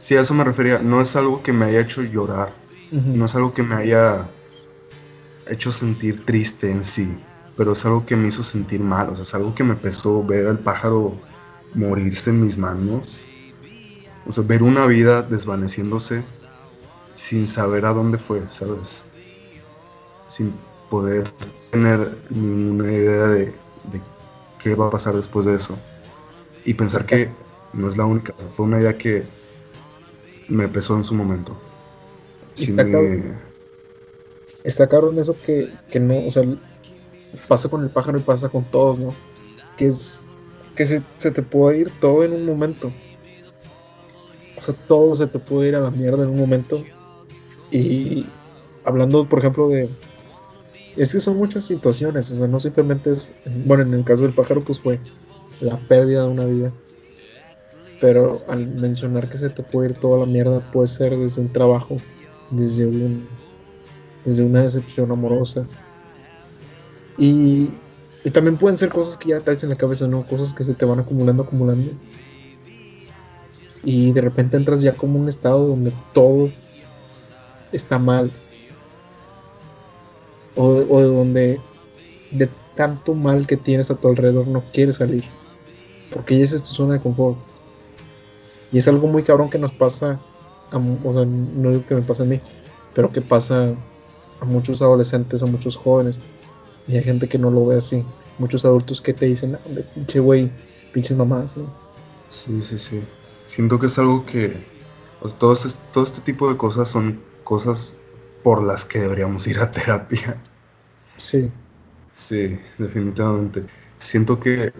Sí, a eso me refería. No es algo que me haya hecho llorar. No es algo que me haya hecho sentir triste en sí. Pero es algo que me hizo sentir mal. O sea, es algo que me pesó ver al pájaro morirse en mis manos. O sea, ver una vida desvaneciéndose sin saber a dónde fue, ¿sabes? Sin poder tener ninguna idea de, de qué va a pasar después de eso. Y pensar que no es la única. Fue una idea que me pesó en su momento. Sí está me- cabrón. Está cabrón eso que, que no, o sea, pasa con el pájaro y pasa con todos, ¿no? Que es que se, se te puede ir todo en un momento. O sea, todo se te puede ir a la mierda en un momento. Y hablando, por ejemplo, de... Es que son muchas situaciones, o sea, no simplemente es... Bueno, en el caso del pájaro, pues fue la pérdida de una vida. Pero al mencionar que se te puede ir toda la mierda, puede ser desde un trabajo, desde un... Desde una decepción amorosa, y, y también pueden ser cosas que ya traes en la cabeza, ¿no? Cosas que se te van acumulando, acumulando. Y de repente entras ya como un estado donde todo está mal. O, o donde de tanto mal que tienes a tu alrededor no quieres salir. Porque ya es tu zona de confort. Y es algo muy cabrón que nos pasa, a, o sea, no digo que me pase a mí, pero que pasa a muchos adolescentes, a muchos jóvenes. Y hay gente que no lo ve así. Muchos adultos que te dicen, "Ah, pinche güey, pinches mamás. Sí, sí, sí. Siento que es algo que... o todo, este, todo este tipo de cosas son cosas por las que deberíamos ir a terapia. Sí, Sí, definitivamente. Siento que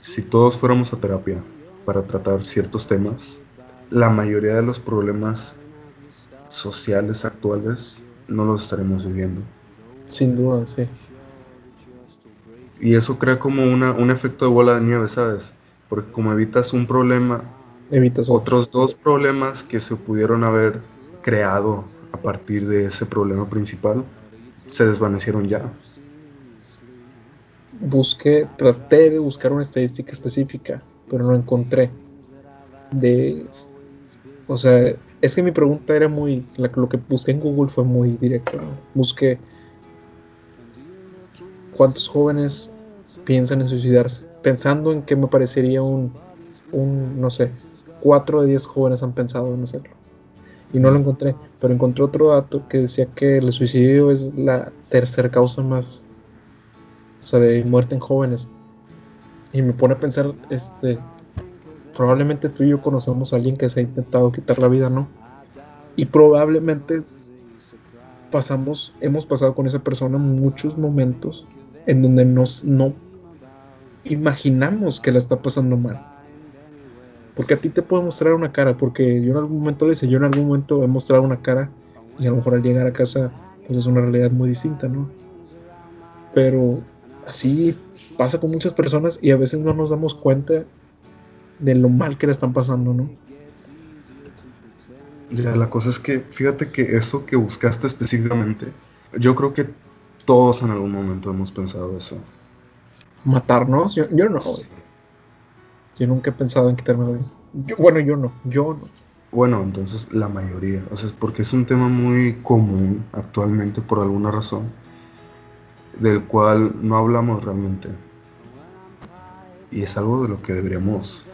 si todos fuéramos a terapia para tratar ciertos temas, la mayoría de los problemas sociales actuales no los estaremos viviendo. sin duda, sí. Y eso crea como una, un efecto de bola de nieve, ¿sabes? Porque como evitas un problema, Evitas otro. otros dos problemas que se pudieron haber creado a partir de ese problema principal se desvanecieron ya. Busqué, traté de buscar una estadística específica, pero no encontré. De, o sea, es que mi pregunta era muy, lo que busqué en Google fue muy directo. Busqué cuántos jóvenes piensan en suicidarse, pensando en que me parecería un, un, no sé, 4 de 10 jóvenes han pensado en hacerlo. Y no lo encontré, pero encontré otro dato que decía que el suicidio es la tercera causa más, o sea, de muerte en jóvenes. Y me pone a pensar, este, probablemente tú y yo conocemos a alguien que se ha intentado quitar la vida, ¿no? Y probablemente pasamos, hemos pasado con esa persona muchos momentos en donde nos, no imaginamos que la está pasando mal. Porque a ti te puedo mostrar una cara, porque yo en algún momento le hice, yo en algún momento he mostrado una cara y a lo mejor al llegar a casa pues es una realidad muy distinta, ¿no? Pero así pasa con muchas personas y a veces no nos damos cuenta de lo mal que le están pasando, ¿no? Ya, la cosa es que, fíjate que eso que buscaste específicamente, yo creo que todos en algún momento hemos pensado eso. Matarnos, yo, yo no, güey. Yo nunca he pensado en quitarme la vida. Yo- bueno, yo no, yo no. Bueno, entonces la mayoría, o sea, es porque es un tema muy común actualmente por alguna razón, del cual no hablamos realmente. Y es algo de lo que deberíamos,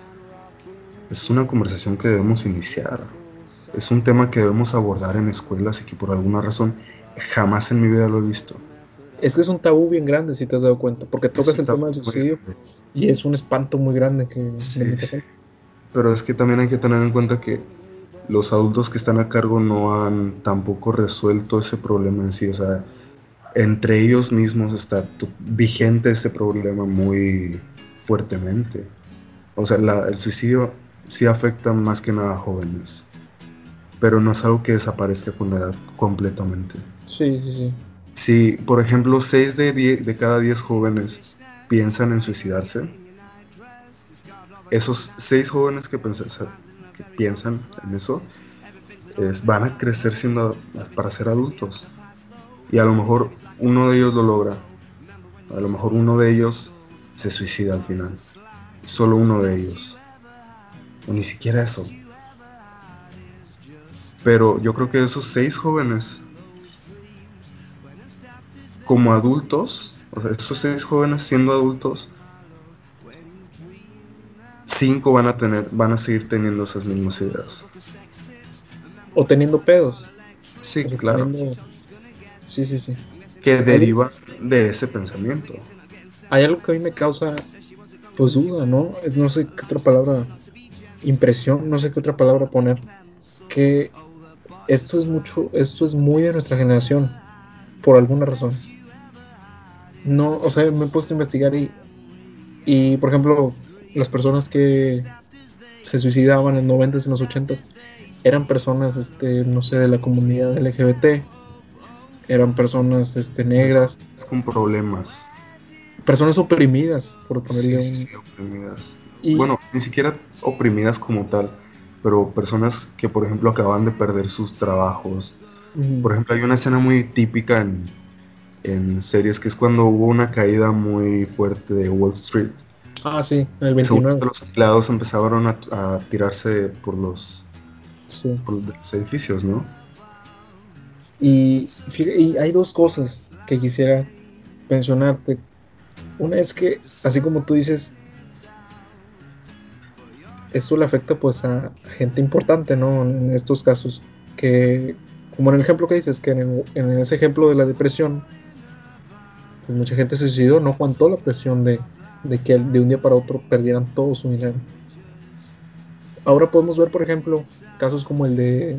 es una conversación que debemos iniciar. Es un tema que debemos abordar en escuelas y que por alguna razón jamás en mi vida lo he visto. Este es un tabú bien grande, si te has dado cuenta, porque tocas el tema del suicidio grande. Y es un espanto muy grande que Sí, sí. Pero es que también hay que tener en cuenta que los adultos que están a cargo no han tampoco resuelto ese problema en sí. O sea, entre ellos mismos está vigente ese problema muy fuertemente. O sea, la- el suicidio sí afecta más que nada a jóvenes. Pero no es algo que desaparezca con la edad completamente. Sí, sí, sí. Si, por ejemplo, 6 de, 10 de cada 10 jóvenes piensan en suicidarse, esos 6 jóvenes que, que piensan en eso es- van a crecer siendo para ser adultos. Y a lo mejor uno de ellos lo logra. A lo mejor uno de ellos se suicida al final. Solo uno de ellos. O ni siquiera eso. Pero yo creo que esos seis jóvenes, como adultos, o sea, esos seis jóvenes siendo adultos, cinco van a tener, van a seguir teniendo esas mismas ideas. O teniendo pedos. Sí, o sea, claro. teniendo- Sí, sí, sí. Que deriva de ese pensamiento. Hay algo que a mí me causa, pues, duda, ¿no? No sé qué otra palabra, impresión, no sé qué otra palabra poner. Que esto es mucho, esto es muy de nuestra generación, por alguna razón. No, o sea, me he puesto a investigar y, y por ejemplo, las personas que se suicidaban en los 90 y en los 80 eran personas, este, no sé, de la comunidad LGBT, eran personas, este, negras. con problemas. Personas oprimidas, por ponerle sí, un... sí, oprimidas. Bueno, ni siquiera oprimidas como tal, pero personas que, por ejemplo, acaban de perder sus trabajos. Por ejemplo, hay una escena muy típica en, en series que es cuando hubo una caída muy fuerte de Wall Street. Ah, sí, el 29. los empleados empezaron a, tirarse por los, por los edificios, ¿no? Y, y hay dos cosas que quisiera mencionarte. Una es que, así como tú dices, esto le afecta pues a gente importante, ¿no? En estos casos, que como en el ejemplo que dices, que en, ese ejemplo de la depresión, pues mucha gente se suicidó, no aguantó la presión de, que de un día para otro perdieran todo su dinero. Ahora podemos ver, por ejemplo, casos como el de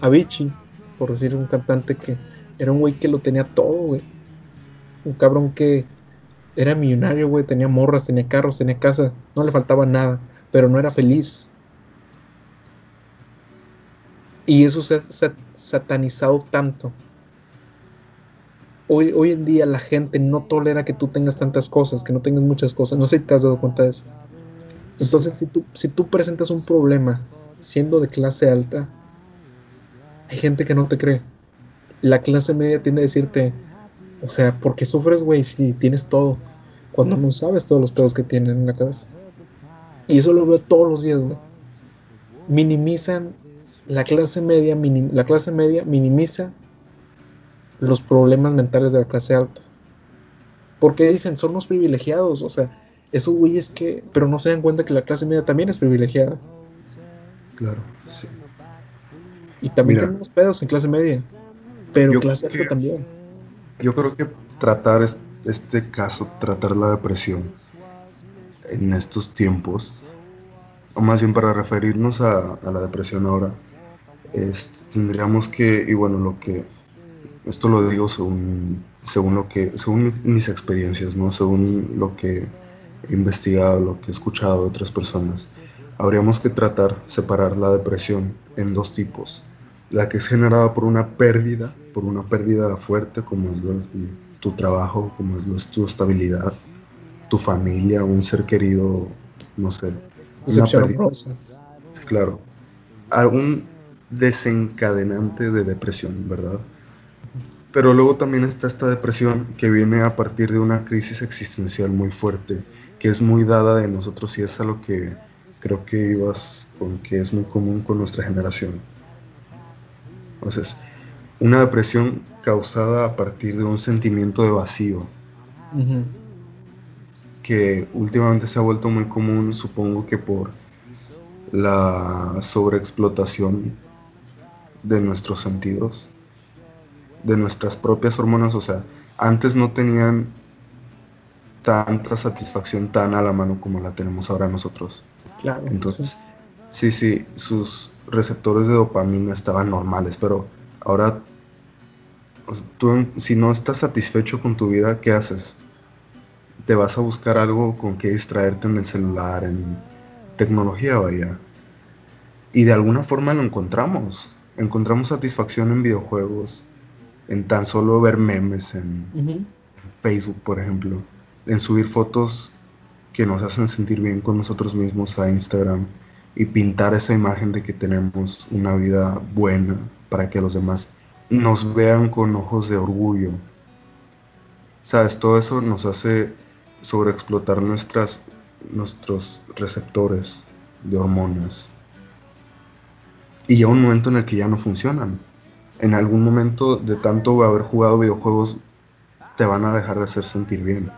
Avicii, por decir un cantante que era un güey que lo tenía todo, güey. Un cabrón que era millonario, güey, tenía morras, tenía carros, tenía casa, no le faltaba nada pero no era feliz. Y eso se ha satanizado tanto. Hoy, hoy en día la gente no tolera que tú tengas tantas cosas, que no tengas muchas cosas. No sé si te has dado cuenta de eso. Entonces, si tú, si tú presentas un problema siendo de clase alta, hay gente que no te cree. La clase media tiende a decirte, o sea, ¿por qué sufres, güey, si tienes todo? Cuando no sabes todos los pedos que tienen en la cabeza. Y eso lo veo todos los días, güey. Minimizan la clase media, la clase media minimiza los problemas mentales de la clase alta. Porque dicen, son los privilegiados, o sea, esos güeyes que, pero no se dan cuenta que la clase media también es privilegiada. Claro, sí. Y también tenemos pedos en clase media, pero clase alta también. Yo creo que tratar este caso, tratar la depresión, en estos tiempos, o más bien para referirnos a, la depresión ahora, tendríamos que, y bueno, lo que, esto lo digo según, según lo que, según mis experiencias, ¿no? Según lo que he investigado, lo que he escuchado de otras personas, habríamos que tratar, separar la depresión en dos tipos. La que es generada por una pérdida, por una pérdida fuerte como es tu trabajo, como es tu estabilidad, tu familia, un ser querido, no sé. Una Claro. Algún desencadenante de depresión, ¿verdad? Pero luego también está esta depresión que viene a partir de una crisis existencial muy fuerte, que es muy dada de nosotros y es a lo que creo que ibas con que es muy común con nuestra generación. Entonces, una depresión causada a partir de un sentimiento de vacío. Que últimamente se ha vuelto muy común, supongo que por la sobreexplotación de nuestros sentidos, de nuestras propias hormonas, o sea, antes no tenían tanta satisfacción tan a la mano como la tenemos ahora nosotros. Claro. Entonces, sí, sí, sus receptores de dopamina estaban normales, pero ahora tú si no estás satisfecho con tu vida, ¿qué haces? te vas a buscar algo con que distraerte en el celular, en tecnología, vaya. Y de alguna forma lo encontramos. Encontramos satisfacción en videojuegos, en tan solo ver memes en Facebook, por ejemplo, en subir fotos que nos hacen sentir bien con nosotros mismos a Instagram y pintar esa imagen de que tenemos una vida buena para que los demás nos vean con ojos de orgullo. Sabes, todo eso nos hace sobreexplotar nuestras, nuestros receptores de hormonas. Y llega un momento en el que ya no funcionan. En algún momento de tanto haber jugado videojuegos, te van a dejar de hacer sentir bien.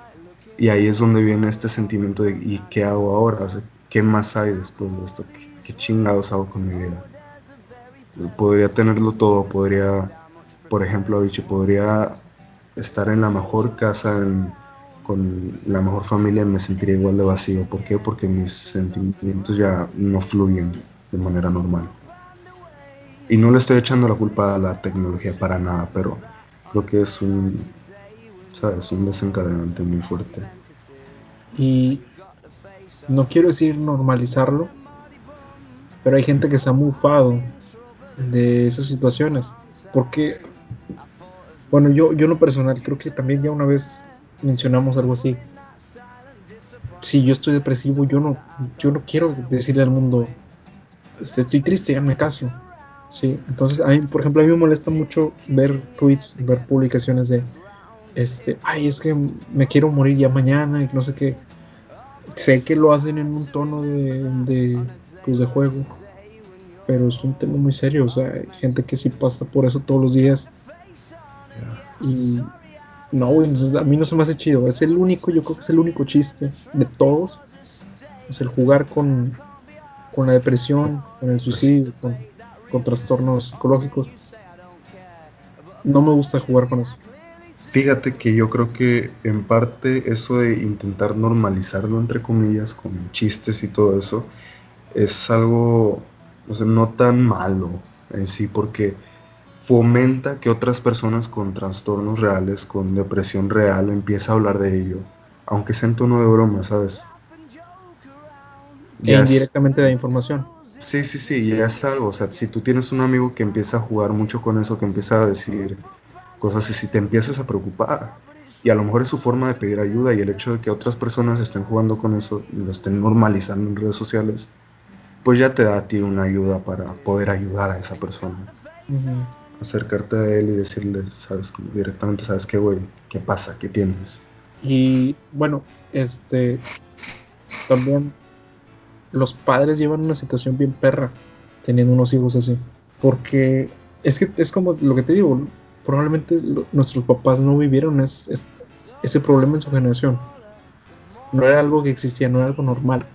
Y ahí es donde viene este sentimiento de ¿y qué hago ahora? ¿Qué más hay después de esto? ¿Qué, chingados hago con mi vida? Podría tenerlo todo, podría, por ejemplo, Avicii, podría estar en la mejor casa con la mejor familia me sentiría igual de vacío. ¿Por qué? Porque mis sentimientos ya no fluyen de manera normal. Y no le estoy echando la culpa a la tecnología para nada, pero creo que es un, ¿sabes? Un desencadenante muy fuerte. Y no quiero decir normalizarlo, pero hay gente que se ha mufado de esas situaciones. Porque, bueno, yo, yo lo personal creo que también ya una vez mencionamos algo así. Si yo estoy depresivo, yo no, yo no quiero decirle al mundo, este, estoy triste, háganme caso. Sí, entonces, a mí, por ejemplo, a mí me molesta mucho ver tweets, ver publicaciones de, este, ay, es que me quiero morir ya mañana y no sé qué. Sé que lo hacen en un tono de, de, pues, de juego, pero es un tema muy serio, o sea, hay gente que sí pasa por eso todos los días. Y no, güey, a mí no se me hace chido, es el único, yo creo que es el único chiste de todos, es el jugar con, con la depresión, con el suicidio, con con trastornos psicológicos. No me gusta jugar con eso. Fíjate que yo creo que en parte eso de intentar normalizarlo entre comillas con chistes y todo eso es algo o sea, no tan malo en sí porque fomenta que otras personas con trastornos reales, con depresión real, empiecen a hablar de ello, aunque sea en tono de broma, ¿sabes? E indirectamente da información. Sí, sí, sí, ya es algo. O sea, si tú tienes un amigo que empieza a jugar mucho con eso, que empieza a decir cosas así, te empiezas a preocupar. Y a lo mejor es su forma de pedir ayuda y el hecho de que otras personas estén jugando con eso y lo estén normalizando en redes sociales, pues ya te da a ti una ayuda para poder ayudar a esa persona. Acercarte a él y decirle, sabes, como directamente, sabes qué, güey, qué pasa, qué tienes. Y bueno, este, también los padres llevan una situación bien perra teniendo unos hijos así. Porque es que es como lo que te digo, probablemente nuestros papás no vivieron ese problema en su generación. No era algo que existía, no era algo normal.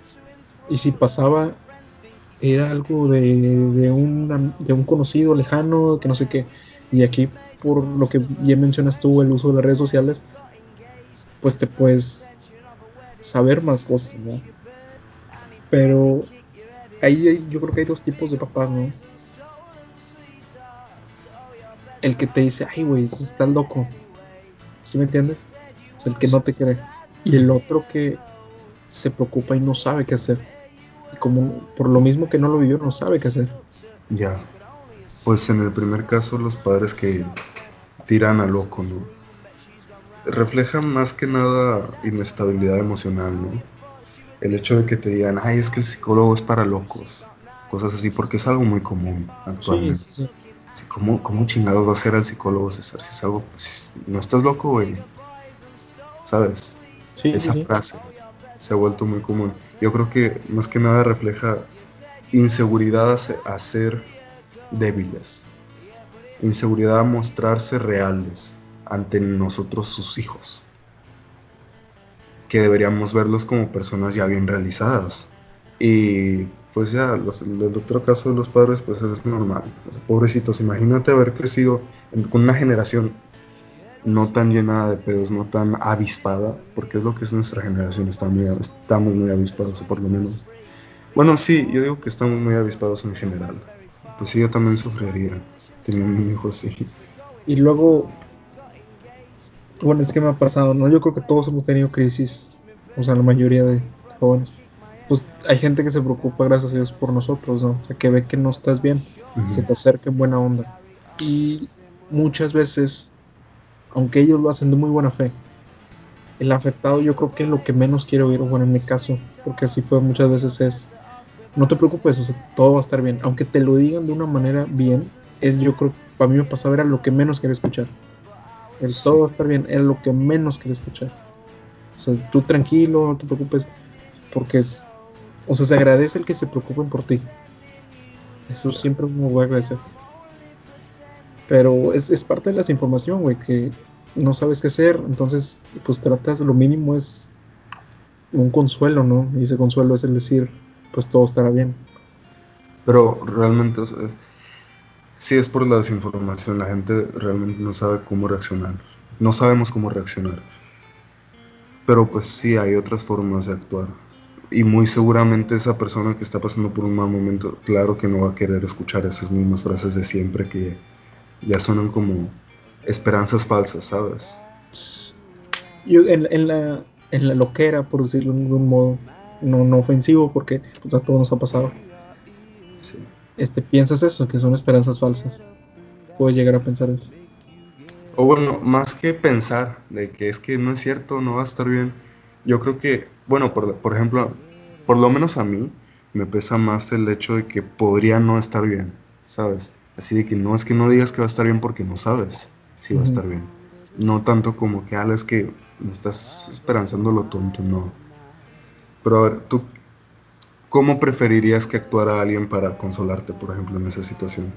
Y si pasaba, era algo de, de, un, de un conocido lejano, que no sé qué. Y aquí, por lo que bien mencionas tú, el uso de las redes sociales, pues te puedes saber más cosas, ¿no? Pero ahí yo creo que hay dos tipos de papás, ¿no? El que te dice, ay, güey, estás loco. ¿Sí me entiendes? El que no te cree. Y el otro que se preocupa y no sabe qué hacer. Y como por lo mismo que no lo vivió, no sabe qué hacer. Ya. Pues en el primer caso, los padres que tiran a loco, ¿no? Reflejan más que nada inestabilidad emocional, ¿no? El hecho de que te digan, ay, es que el psicólogo es para locos, cosas así, porque es algo muy común actualmente. Sí, ¿cómo, ¿Cómo chingados va a ser el psicólogo, César? Si es algo, pues, no estás loco, güey. ¿Sabes? Esa frase se ha vuelto muy común. Yo creo que más que nada refleja inseguridad a ser débiles, inseguridad a mostrarse reales ante nosotros sus hijos que deberíamos verlos como personas ya bien realizadas. Y pues ya, el otro caso de los padres, pues es normal. pobrecitos, imagínate haber crecido con una generación no tan llena de pedos, no tan avispada, porque es lo que es nuestra generación, está muy, estamos muy avispados, por lo menos. Bueno, sí, yo digo que estamos muy avispados en general. Pues sí, yo también sufriría teniendo un hijo así. Y luego, bueno, es que me ha pasado, ¿no? Yo creo que todos hemos tenido crisis, o sea, la mayoría de jóvenes. Pues hay gente que se preocupa, gracias a Dios, por nosotros, ¿no? O sea, que ve que no estás bien, se te acerca en buena onda. Y muchas veces, aunque ellos lo hacen de muy buena fe, el afectado yo creo que lo que menos quiere oír, bueno, en mi caso, porque así fue muchas veces es, no te preocupes, o sea, todo va a estar bien. Aunque te lo digan de una manera bien, es yo creo, para mí me pasaba, era lo que menos quería escuchar. El todo va a estar bien, es lo que menos quería escuchar. O sea, tú tranquilo, no te preocupes, porque es, o sea, se agradece el que se preocupen por ti. Eso siempre me voy a agradecer. Pero es, es parte de la información, güey, que no sabes qué hacer, entonces, pues tratas, lo mínimo es un consuelo, ¿no? Y ese consuelo es el decir, pues todo estará bien. Pero realmente, o sea, Sí, es por la desinformación. La gente realmente no sabe cómo reaccionar. No sabemos cómo reaccionar. Pero pues sí, hay otras formas de actuar. y muy seguramente esa persona que está pasando por un mal momento, claro que no va a querer escuchar esas mismas frases de siempre que ya suenan como esperanzas falsas, ¿sabes? Yo en, la, en la loquera, por decirlo de algún modo, no, no ofensivo, porque pues, a todos nos ha pasado. Este, piensas eso, que son esperanzas falsas. Puedes llegar a pensar eso. O bueno, más que pensar de que es que no es cierto, no va a estar bien. Yo creo que, bueno, por, por ejemplo, por lo menos a mí me pesa más el hecho de que podría no estar bien, ¿sabes? Así de que no es que no digas que va a estar bien porque no sabes si va a estar bien. No tanto como que, ah, es que me estás esperanzando lo tonto, no. Pero a ver, tú, ¿cómo preferirías que actuara alguien para consolarte, por ejemplo, en esa situación?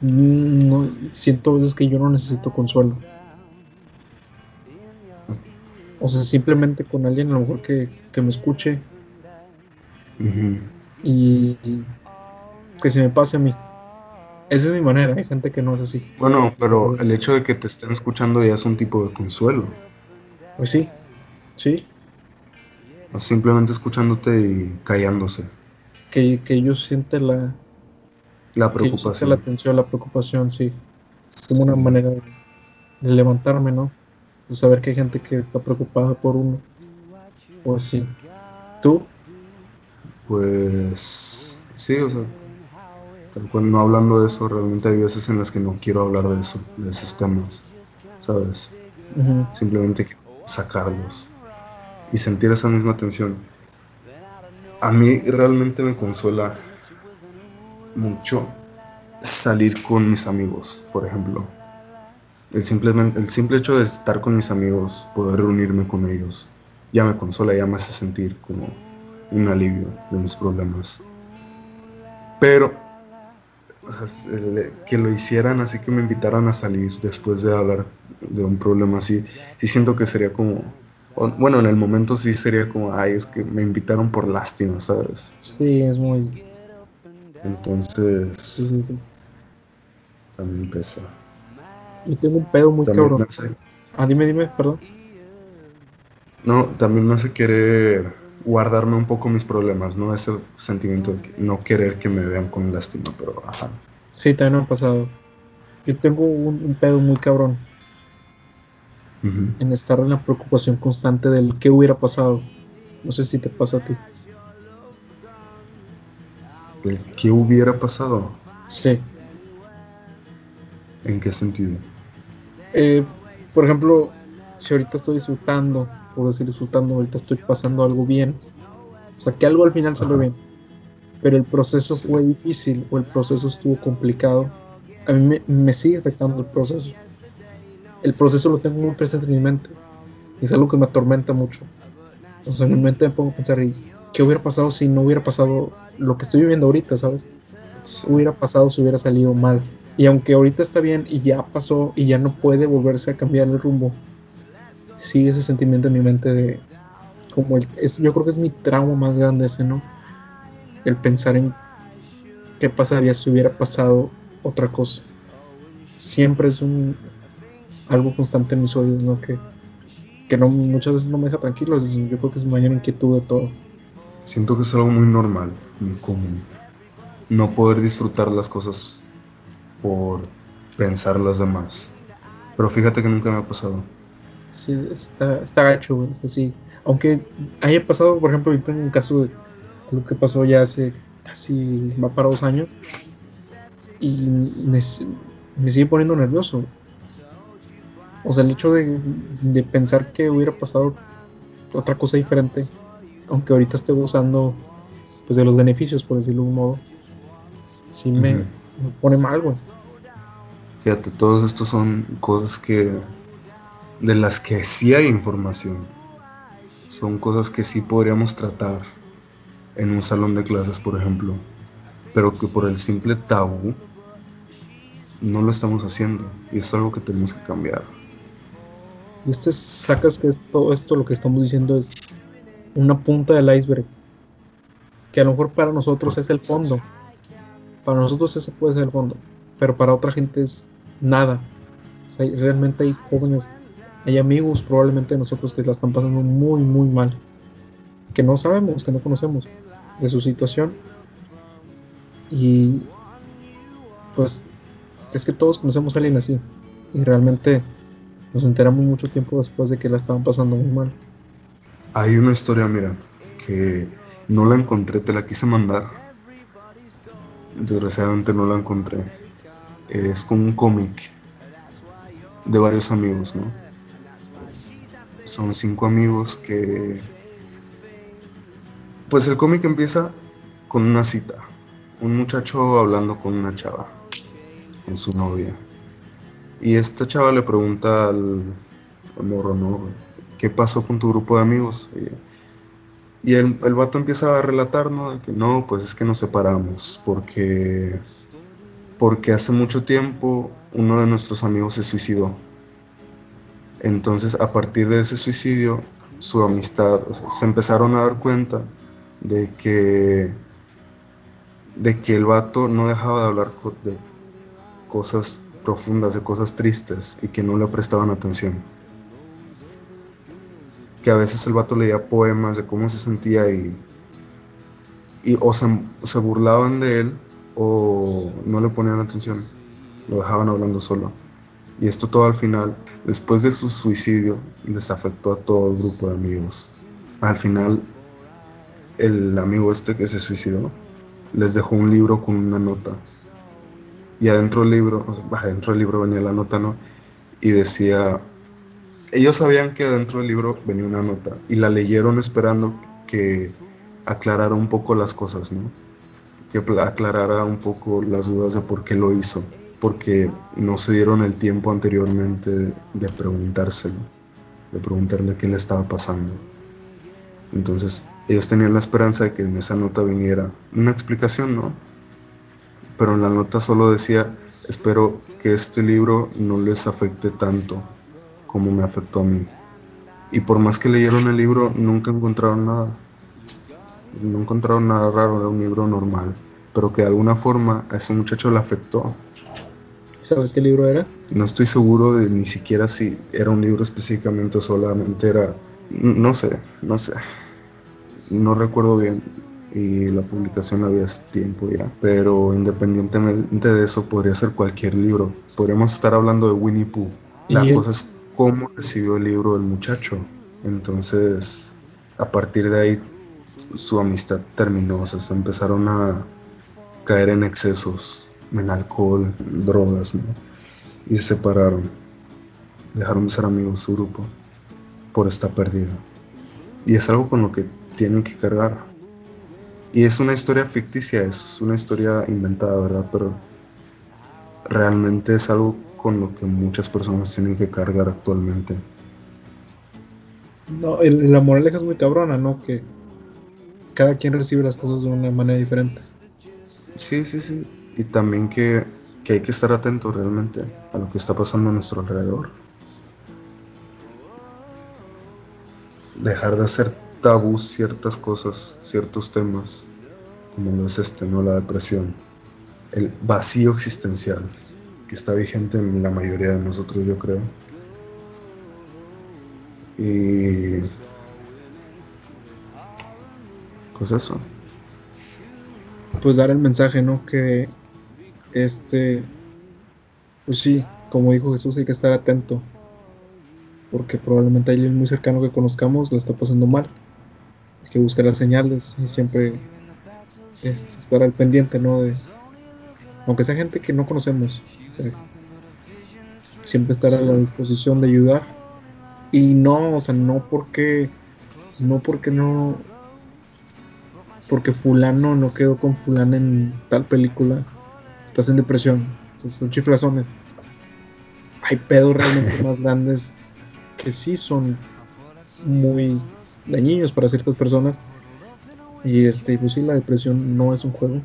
Mm, No, siento a veces que yo no necesito consuelo. O sea, simplemente con alguien a lo mejor que, que me escuche y, y que se me pase a mí. Esa es mi manera, hay gente que no es así. Bueno, pero el hecho de que te estén escuchando ya es un tipo de consuelo. Pues sí, sí, simplemente escuchándote y callándose. que, que ellos sienten la, La que ellos sienten la preocupación. atención, la preocupación, sí. Como una manera de, de levantarme, ¿no? De saber que hay gente que está preocupada por uno. O así. ¿Tú? Pues sí, o sea, tal cual, no hablando de eso, realmente hay veces en las que no quiero hablar de eso, de esos temas, ¿sabes? Simplemente quiero sacarlos y sentir esa misma tensión. A mí realmente me consuela mucho salir con mis amigos, por ejemplo. El, el simple hecho de estar con mis amigos, poder reunirme con ellos, ya me consuela, ya me hace sentir como un alivio de mis problemas. Pero el- que lo hicieran así que me invitaran a salir después de hablar de un problema así, sí siento que sería como, o- bueno, en el momento sí sería como, ay, es que me invitaron por lástima, ¿sabes? Sí, es muy... Entonces, Sí, sí, sí. también pesa. Yo tengo un pedo muy También cabrón. hace, Ah, dime, dime, perdón. no, también me hace querer guardarme un poco mis problemas, ¿no? Ese sentimiento de que no querer que me vean con lástima, pero ajá. Sí, también me ha pasado. Yo tengo un, un pedo muy cabrón En estar en la preocupación constante del qué hubiera pasado. No sé si te pasa a ti. El ¿Qué hubiera pasado? Sí. ¿En qué sentido? Eh, por ejemplo, si ahorita estoy disfrutando, por decir disfrutando, ahorita estoy pasando algo bien. O sea, que algo al final salió bien. Pero el proceso Sí. fue difícil o el proceso estuvo complicado. A mí me, me sigue afectando el proceso. El proceso lo tengo muy presente en mi mente. Y es algo que me atormenta mucho. O sea, en mi mente me pongo a pensar, ¿y qué hubiera pasado si no hubiera pasado lo que estoy viviendo ahorita, ¿sabes? Sí. ¿Qué hubiera pasado si hubiera salido mal? Y aunque ahorita está bien y ya pasó y ya no puede volverse a cambiar el rumbo, sigue ese sentimiento en mi mente de como es, yo creo que es mi trauma más grande ese, ¿no? El pensar en qué pasaría si hubiera pasado otra cosa. Siempre es un algo constante en mis oídos, ¿no? Que, que no, muchas veces no me deja tranquilo. Yo creo que es mayor inquietud de todo. Siento que es algo muy normal, muy común. No poder disfrutar las cosas por pensar las demás. Pero fíjate que nunca me ha pasado. Sí, está, está gacho, güey. Es así. Aunque haya pasado, por ejemplo, yo tengo un caso de algo que pasó ya hace casi, va para dos años. Y me, me sigue poniendo nervioso. O sea, el hecho de, de pensar que hubiera pasado otra cosa diferente, aunque ahorita esté gozando pues de los beneficios, por decirlo de un modo, sí me, me pone mal, güey. Fíjate, todos estos son cosas que de las que sí hay información. Son cosas que sí podríamos tratar en un salón de clases, por ejemplo, pero que por el simple tabú no lo estamos haciendo y es algo que tenemos que cambiar. Y este sacas que es todo esto lo que estamos diciendo es una punta del iceberg, que a lo mejor para nosotros es el fondo, para nosotros ese puede ser el fondo, pero para otra gente es nada. Realmente hay jóvenes, hay amigos probablemente de nosotros que la están pasando muy, muy mal. que no sabemos, que no conocemos de su situación. Y pues es que todos conocemos a alguien así. Y realmente nos enteramos mucho tiempo después de que la estaban pasando muy mal. Hay una historia, mira, que no la encontré, te la quise mandar. Desgraciadamente no la encontré. Es como un cómic de varios amigos, ¿no? Son cinco amigos que... Pues el cómic empieza con una cita. Un muchacho hablando con una chava, con su novia. Y esta chava le pregunta al, morro, ¿no? ¿Qué pasó con tu grupo de amigos? Y, el, el, vato empieza a relatar, ¿no? De que no, pues es que nos separamos porque, porque hace mucho tiempo uno de nuestros amigos se suicidó. Entonces, a partir de ese suicidio, su amistad, se empezaron a dar cuenta de que, de que el vato no dejaba de hablar de cosas profundas, de cosas tristes y que no le prestaban atención. Que a veces el vato leía poemas de cómo se sentía y, y o se, se burlaban de él o no le ponían atención, lo dejaban hablando solo. Y esto todo al final, después de su suicidio, les afectó a todo el grupo de amigos. Al final, el amigo este que se suicidó les dejó un libro con una nota y adentro del libro, adentro del libro venía la nota, ¿no? Y decía, ellos sabían que adentro del libro venía una nota y la leyeron esperando que aclarara un poco las cosas, ¿no? Que aclarara un poco las dudas de por qué lo hizo, porque no se dieron el tiempo anteriormente de preguntárselo, de preguntarle qué le estaba pasando. Entonces, ellos tenían la esperanza de que en esa nota viniera una explicación, ¿no? Pero en la nota solo decía, espero que este libro no les afecte tanto como me afectó a mí. Y por más que leyeron el libro, nunca encontraron nada. No encontraron nada raro, era un libro normal, pero que de alguna forma a ese muchacho le afectó. ¿Sabes qué libro era? No estoy seguro de ni siquiera si era un libro específicamente, solamente era, no sé, no sé, no recuerdo bien y la publicación había tiempo ya. Pero independientemente de eso, podría ser cualquier libro. Podríamos estar hablando de Winnie Pooh. La cosa es cómo recibió el libro el muchacho. Entonces, a partir de ahí, su amistad terminó. O sea, se empezaron a caer en excesos, en alcohol, drogas, Y se separaron. Dejaron de ser amigos su grupo por esta pérdida. Y es algo con lo que tienen que cargar y es una historia ficticia, es una historia inventada, ¿verdad? Pero realmente es algo con lo que muchas personas tienen que cargar actualmente. No, el, la moraleja es muy cabrona, ¿no? Que cada quien recibe las cosas de una manera diferente. Sí, sí, sí. Y también que, que hay que estar atento realmente a lo que está pasando a nuestro alrededor. Dejar de hacer tabú ciertas cosas, ciertos temas, como lo es este, ¿no? La depresión, el vacío existencial, que está vigente en la mayoría de nosotros, yo creo. Y pues eso. Pues dar el mensaje, ¿no? Que este, pues sí, como dijo Jesús, hay que estar atento, porque probablemente alguien muy cercano que conozcamos lo está pasando mal que buscar las señales y siempre estar al pendiente, ¿no? De, aunque sea gente que no conocemos, siempre estar a la disposición de ayudar y no, o sea, no porque, no porque no, porque fulano no quedó con fulano en tal película, estás en depresión, son chiflazones. Hay pedos realmente más grandes que sí son muy dañinos para ciertas personas. Y este, pues sí, la depresión no es un juego.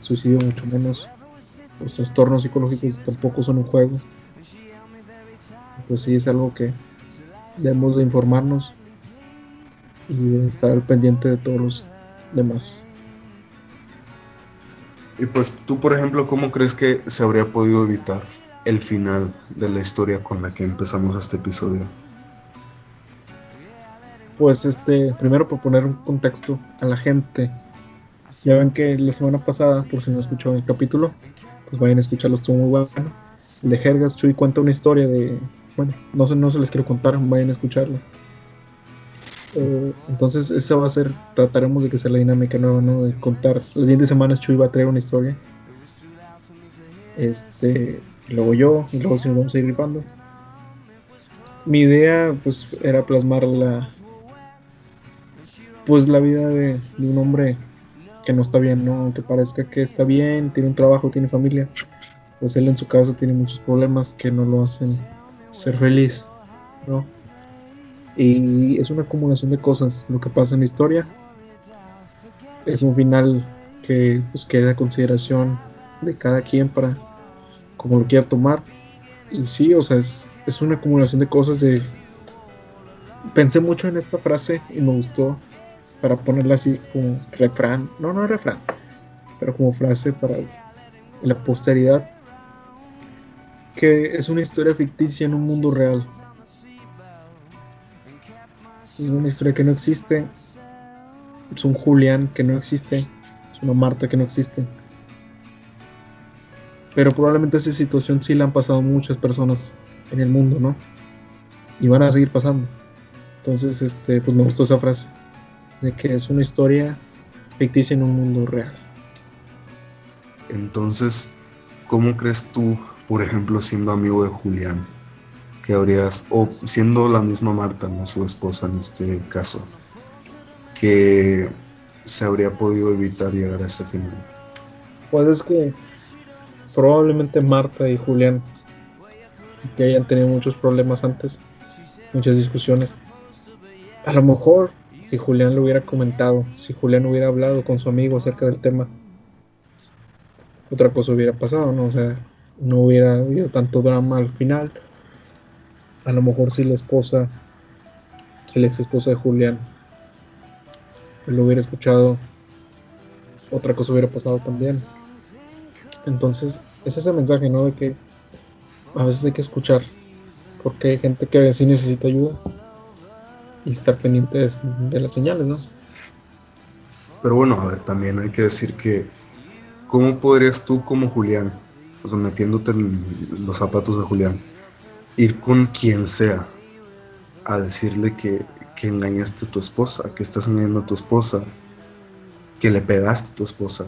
suicidio mucho menos. Los trastornos psicológicos tampoco son un juego. Pues sí, es algo que debemos de informarnos y de estar pendiente de todos los demás. Y pues tú, por ejemplo, ¿cómo crees que se habría podido evitar el final de la historia con la que empezamos este episodio? Pues este, primero por poner un contexto a la gente. Ya ven que la semana pasada, por si no escucharon el capítulo, pues vayan a escucharlo, estuvo muy bueno. El de Jergas, Chuy cuenta una historia de. Bueno, no se, no se les quiero contar, vayan a escucharlo. Eh, entonces, esa va a ser. Trataremos de que sea la dinámica nueva, ¿no? De contar. Las siguientes semanas Chuy va a traer una historia. Este. y luego yo, y luego si nos vamos a ir rifando. Mi idea, pues, era plasmar la. Pues la vida de, un hombre que no está bien, ¿no? Aunque parezca que está bien, tiene un trabajo, tiene familia, pues él en su casa tiene muchos problemas que no lo hacen ser feliz, ¿no? Y es una acumulación de cosas lo que pasa en la historia. Es un final que pues queda a consideración de cada quien para como lo quiera tomar. Y sí, o sea, es, es una acumulación de cosas de... Pensé mucho en esta frase y me gustó para ponerla así como refrán, no, no refrán, pero como frase para la posteridad, que es una historia ficticia en un mundo real. Es una historia que no existe, es un Julián que no existe, es una Marta que no existe. Pero probablemente esa situación sí la han pasado muchas personas en el mundo, ¿no? Y van a seguir pasando. Entonces, este, pues me gustó esa frase de que es una historia ficticia en un mundo real. Entonces, ¿cómo crees tú, por ejemplo, siendo amigo de Julián, que habrías, o siendo la misma Marta, no su esposa en este caso, que se habría podido evitar llegar a ese final? Pues es que probablemente Marta y Julián, que hayan tenido muchos problemas antes, muchas discusiones, a lo mejor si Julián lo hubiera comentado, si Julián hubiera hablado con su amigo acerca del tema, otra cosa hubiera pasado, ¿no? O sea, no hubiera habido tanto drama al final. A lo mejor si la esposa, si la ex esposa de Julián lo hubiera escuchado, otra cosa hubiera pasado también. Entonces, es ese mensaje, ¿no? De que a veces hay que escuchar, porque hay gente que sí necesita ayuda y estar pendientes de las señales, ¿no? Pero bueno, a ver, también hay que decir que, ¿cómo podrías tú como Julián, o sea, metiéndote en los zapatos de Julián, ir con quien sea a decirle que, que engañaste a tu esposa, que estás engañando a tu esposa, que le pegaste a tu esposa?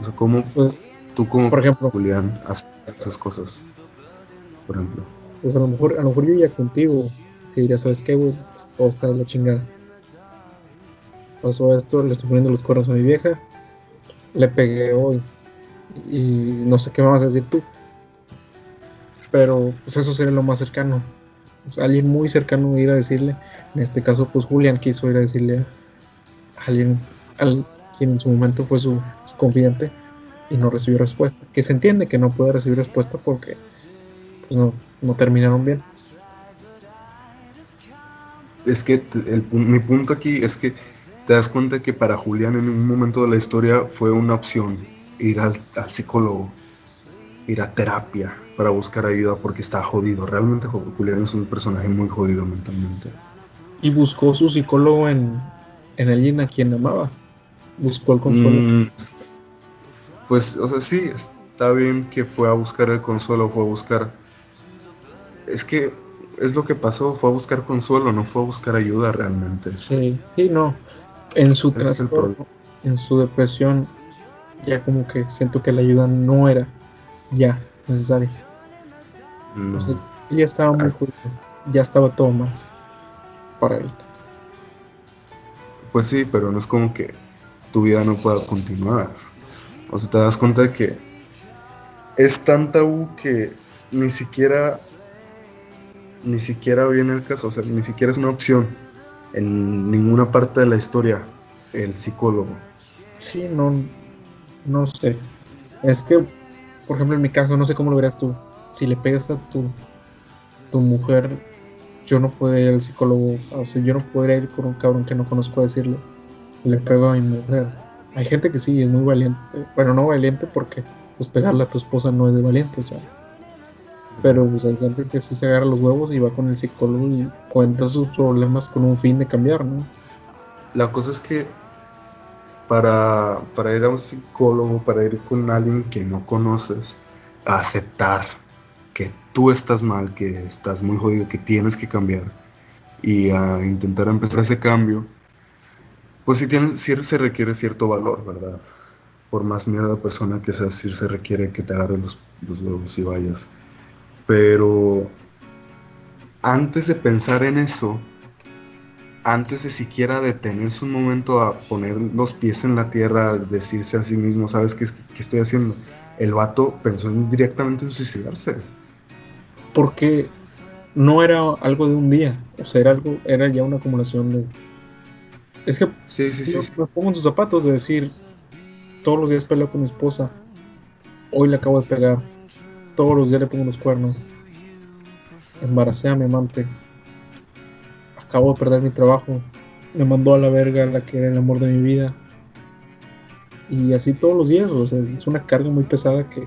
O sea, ¿cómo Pues, tú como por ejemplo, Julián haces esas cosas? Por ejemplo. Pues a lo mejor, a lo mejor yo iría contigo, te diría, ¿sabes qué, güey? La chingada. Pasó esto, le estoy poniendo los cuernos a mi vieja, le pegué hoy, y no sé qué me vas a decir tú. Pero pues eso sería lo más cercano. Alguien muy cercano ir a decirle, en este caso pues Julián quiso ir a decirle a alguien, al quien en su momento fue su, su confidente y no recibió respuesta. Que se entiende que no puede recibir respuesta porque no, no terminaron bien. Es que el mi punto aquí es que te das cuenta que para Julián en un momento de la historia fue una opción ir al, al psicólogo, ir a terapia para buscar ayuda porque está jodido. Realmente Julián es un personaje muy jodido mentalmente. Y buscó su psicólogo en, en alguien a quien amaba. Buscó el consuelo. Mm, pues, o sea, sí, está bien que fue a buscar el consuelo, fue a buscar... Es que es lo que pasó, fue a buscar consuelo, no fue a buscar ayuda realmente. Sí, sí, no. En su trastorno, en su depresión, ya como que siento que la ayuda no era ya necesaria. No. O sea, él ya estaba muy Ah. jodido. Ya estaba todo mal para él. Pues sí, pero no es como que tu vida no pueda continuar. O sea, te das cuenta de que es tan tabú que ni siquiera ni siquiera viene el caso, o sea, ni siquiera es una opción en ninguna parte de la historia el psicólogo. Sí, no, no sé. Es que, por ejemplo, en mi caso, no sé cómo lo verás tú. Si le pegas a tu, tu mujer, yo no podría ir al psicólogo. O sea, yo no podría ir con un cabrón que no conozco a decirle, le pego a mi mujer. Hay gente que sí, es muy valiente. Bueno, no valiente porque, pues, pegarle a tu esposa no es de valientes, ¿verdad? Pero pues hay gente que sí se agarra los huevos y va con el psicólogo y cuenta sus problemas con un fin de cambiar, ¿no? La cosa es que para, para ir a un psicólogo, para ir con alguien que no conoces, a aceptar que tú estás mal, que estás muy jodido, que tienes que cambiar y a intentar empezar ese cambio, pues sí, tienes, sí se requiere cierto valor, ¿verdad? Por más mierda persona que seas, sí se requiere que te agarres los, los huevos y vayas. Pero antes de pensar en eso, antes de siquiera detenerse un momento a poner los pies en la tierra, decirse a sí mismo, ¿sabes qué, qué estoy haciendo? El vato pensó en directamente en suicidarse. Porque no era algo de un día, o sea, era algo, era ya una acumulación de... Es que Sí, sí, sí. yo sí. me pongo en sus zapatos de decir, todos los días peleo con mi esposa, hoy le acabo de pegar, todos los días le pongo los cuernos, embaracé a mi amante, acabo de perder mi trabajo, me mandó a la verga la que era el amor de mi vida. Y así todos los días, o sea, es una carga muy pesada que,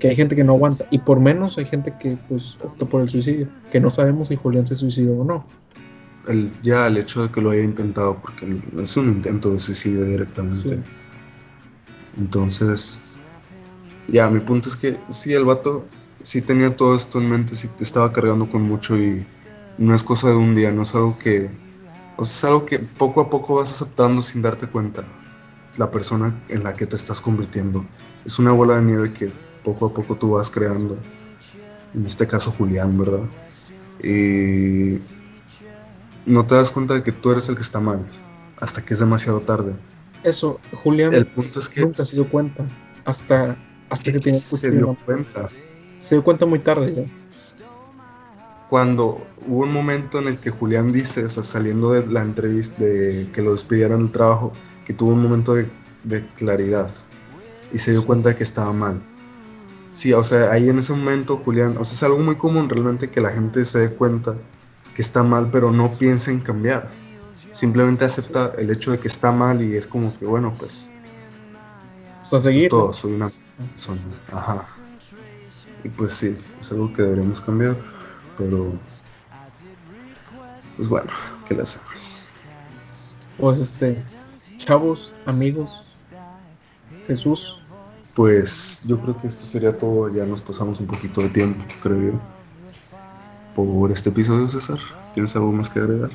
que hay gente que no aguanta. Y por menos hay gente que pues opta por el suicidio, que no sabemos si Julián se suicidó o no. El, ya el hecho de que lo haya intentado, porque es un intento de suicidio directamente. Sí. Entonces, ya, mi punto es que sí, el vato sí tenía todo esto en mente, sí te estaba cargando con mucho y no es cosa de un día, no es algo que, o sea, es algo que poco a poco vas aceptando sin darte cuenta la persona en la que te estás convirtiendo. Es una bola de nieve que poco a poco tú vas creando. En este caso Julián, ¿verdad? Y no te das cuenta de que tú eres el que está mal hasta que es demasiado tarde. Eso, Julián El punto es que nunca se dio cuenta. Hasta, hasta que tenía se dio cuenta. Se dio cuenta muy tarde ya. Cuando hubo un momento en el que Julián dice, o sea, saliendo de la entrevista, de que lo despidieran del trabajo, que tuvo un momento de, de claridad y se dio Sí. cuenta de que estaba mal. Sí, o sea, ahí en ese momento Julián, o sea, es algo muy común realmente que la gente se dé cuenta que está mal, pero no piensa en cambiar. Simplemente acepta el hecho de que está mal y es como que, bueno, pues, O sea, seguir. es todo, soy una persona. Ajá. Y pues sí, es algo que deberíamos cambiar, pero, pues bueno, ¿qué le hacemos? Pues este, chavos, amigos, Jesús, Pues yo creo que esto sería todo, ya nos pasamos un poquito de tiempo, creo yo, por este episodio, César. ¿Tienes algo más que agregar?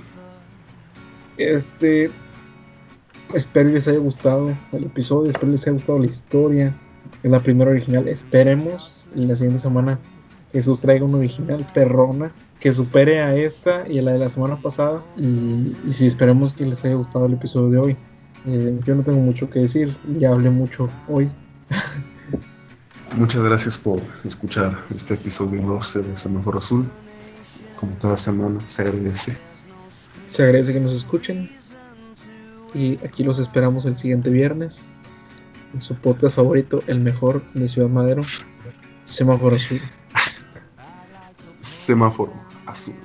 este, espero les haya gustado el episodio, espero les haya gustado la historia. Es la primera original. Esperemos la siguiente semana Jesús traiga una original perrona que supere a esta y a la de la semana pasada. Y, y sí, esperemos que les haya gustado el episodio de hoy. Eh, yo no tengo mucho que decir, ya hablé mucho hoy. Muchas gracias por escuchar este episodio 12 de Semáforo Azul. Como cada semana, se agradece. Se agradece que nos escuchen. Y aquí los esperamos el siguiente viernes. En su podcast favorito, el mejor de Ciudad Madero. Semáforo Azul. Semáforo Azul.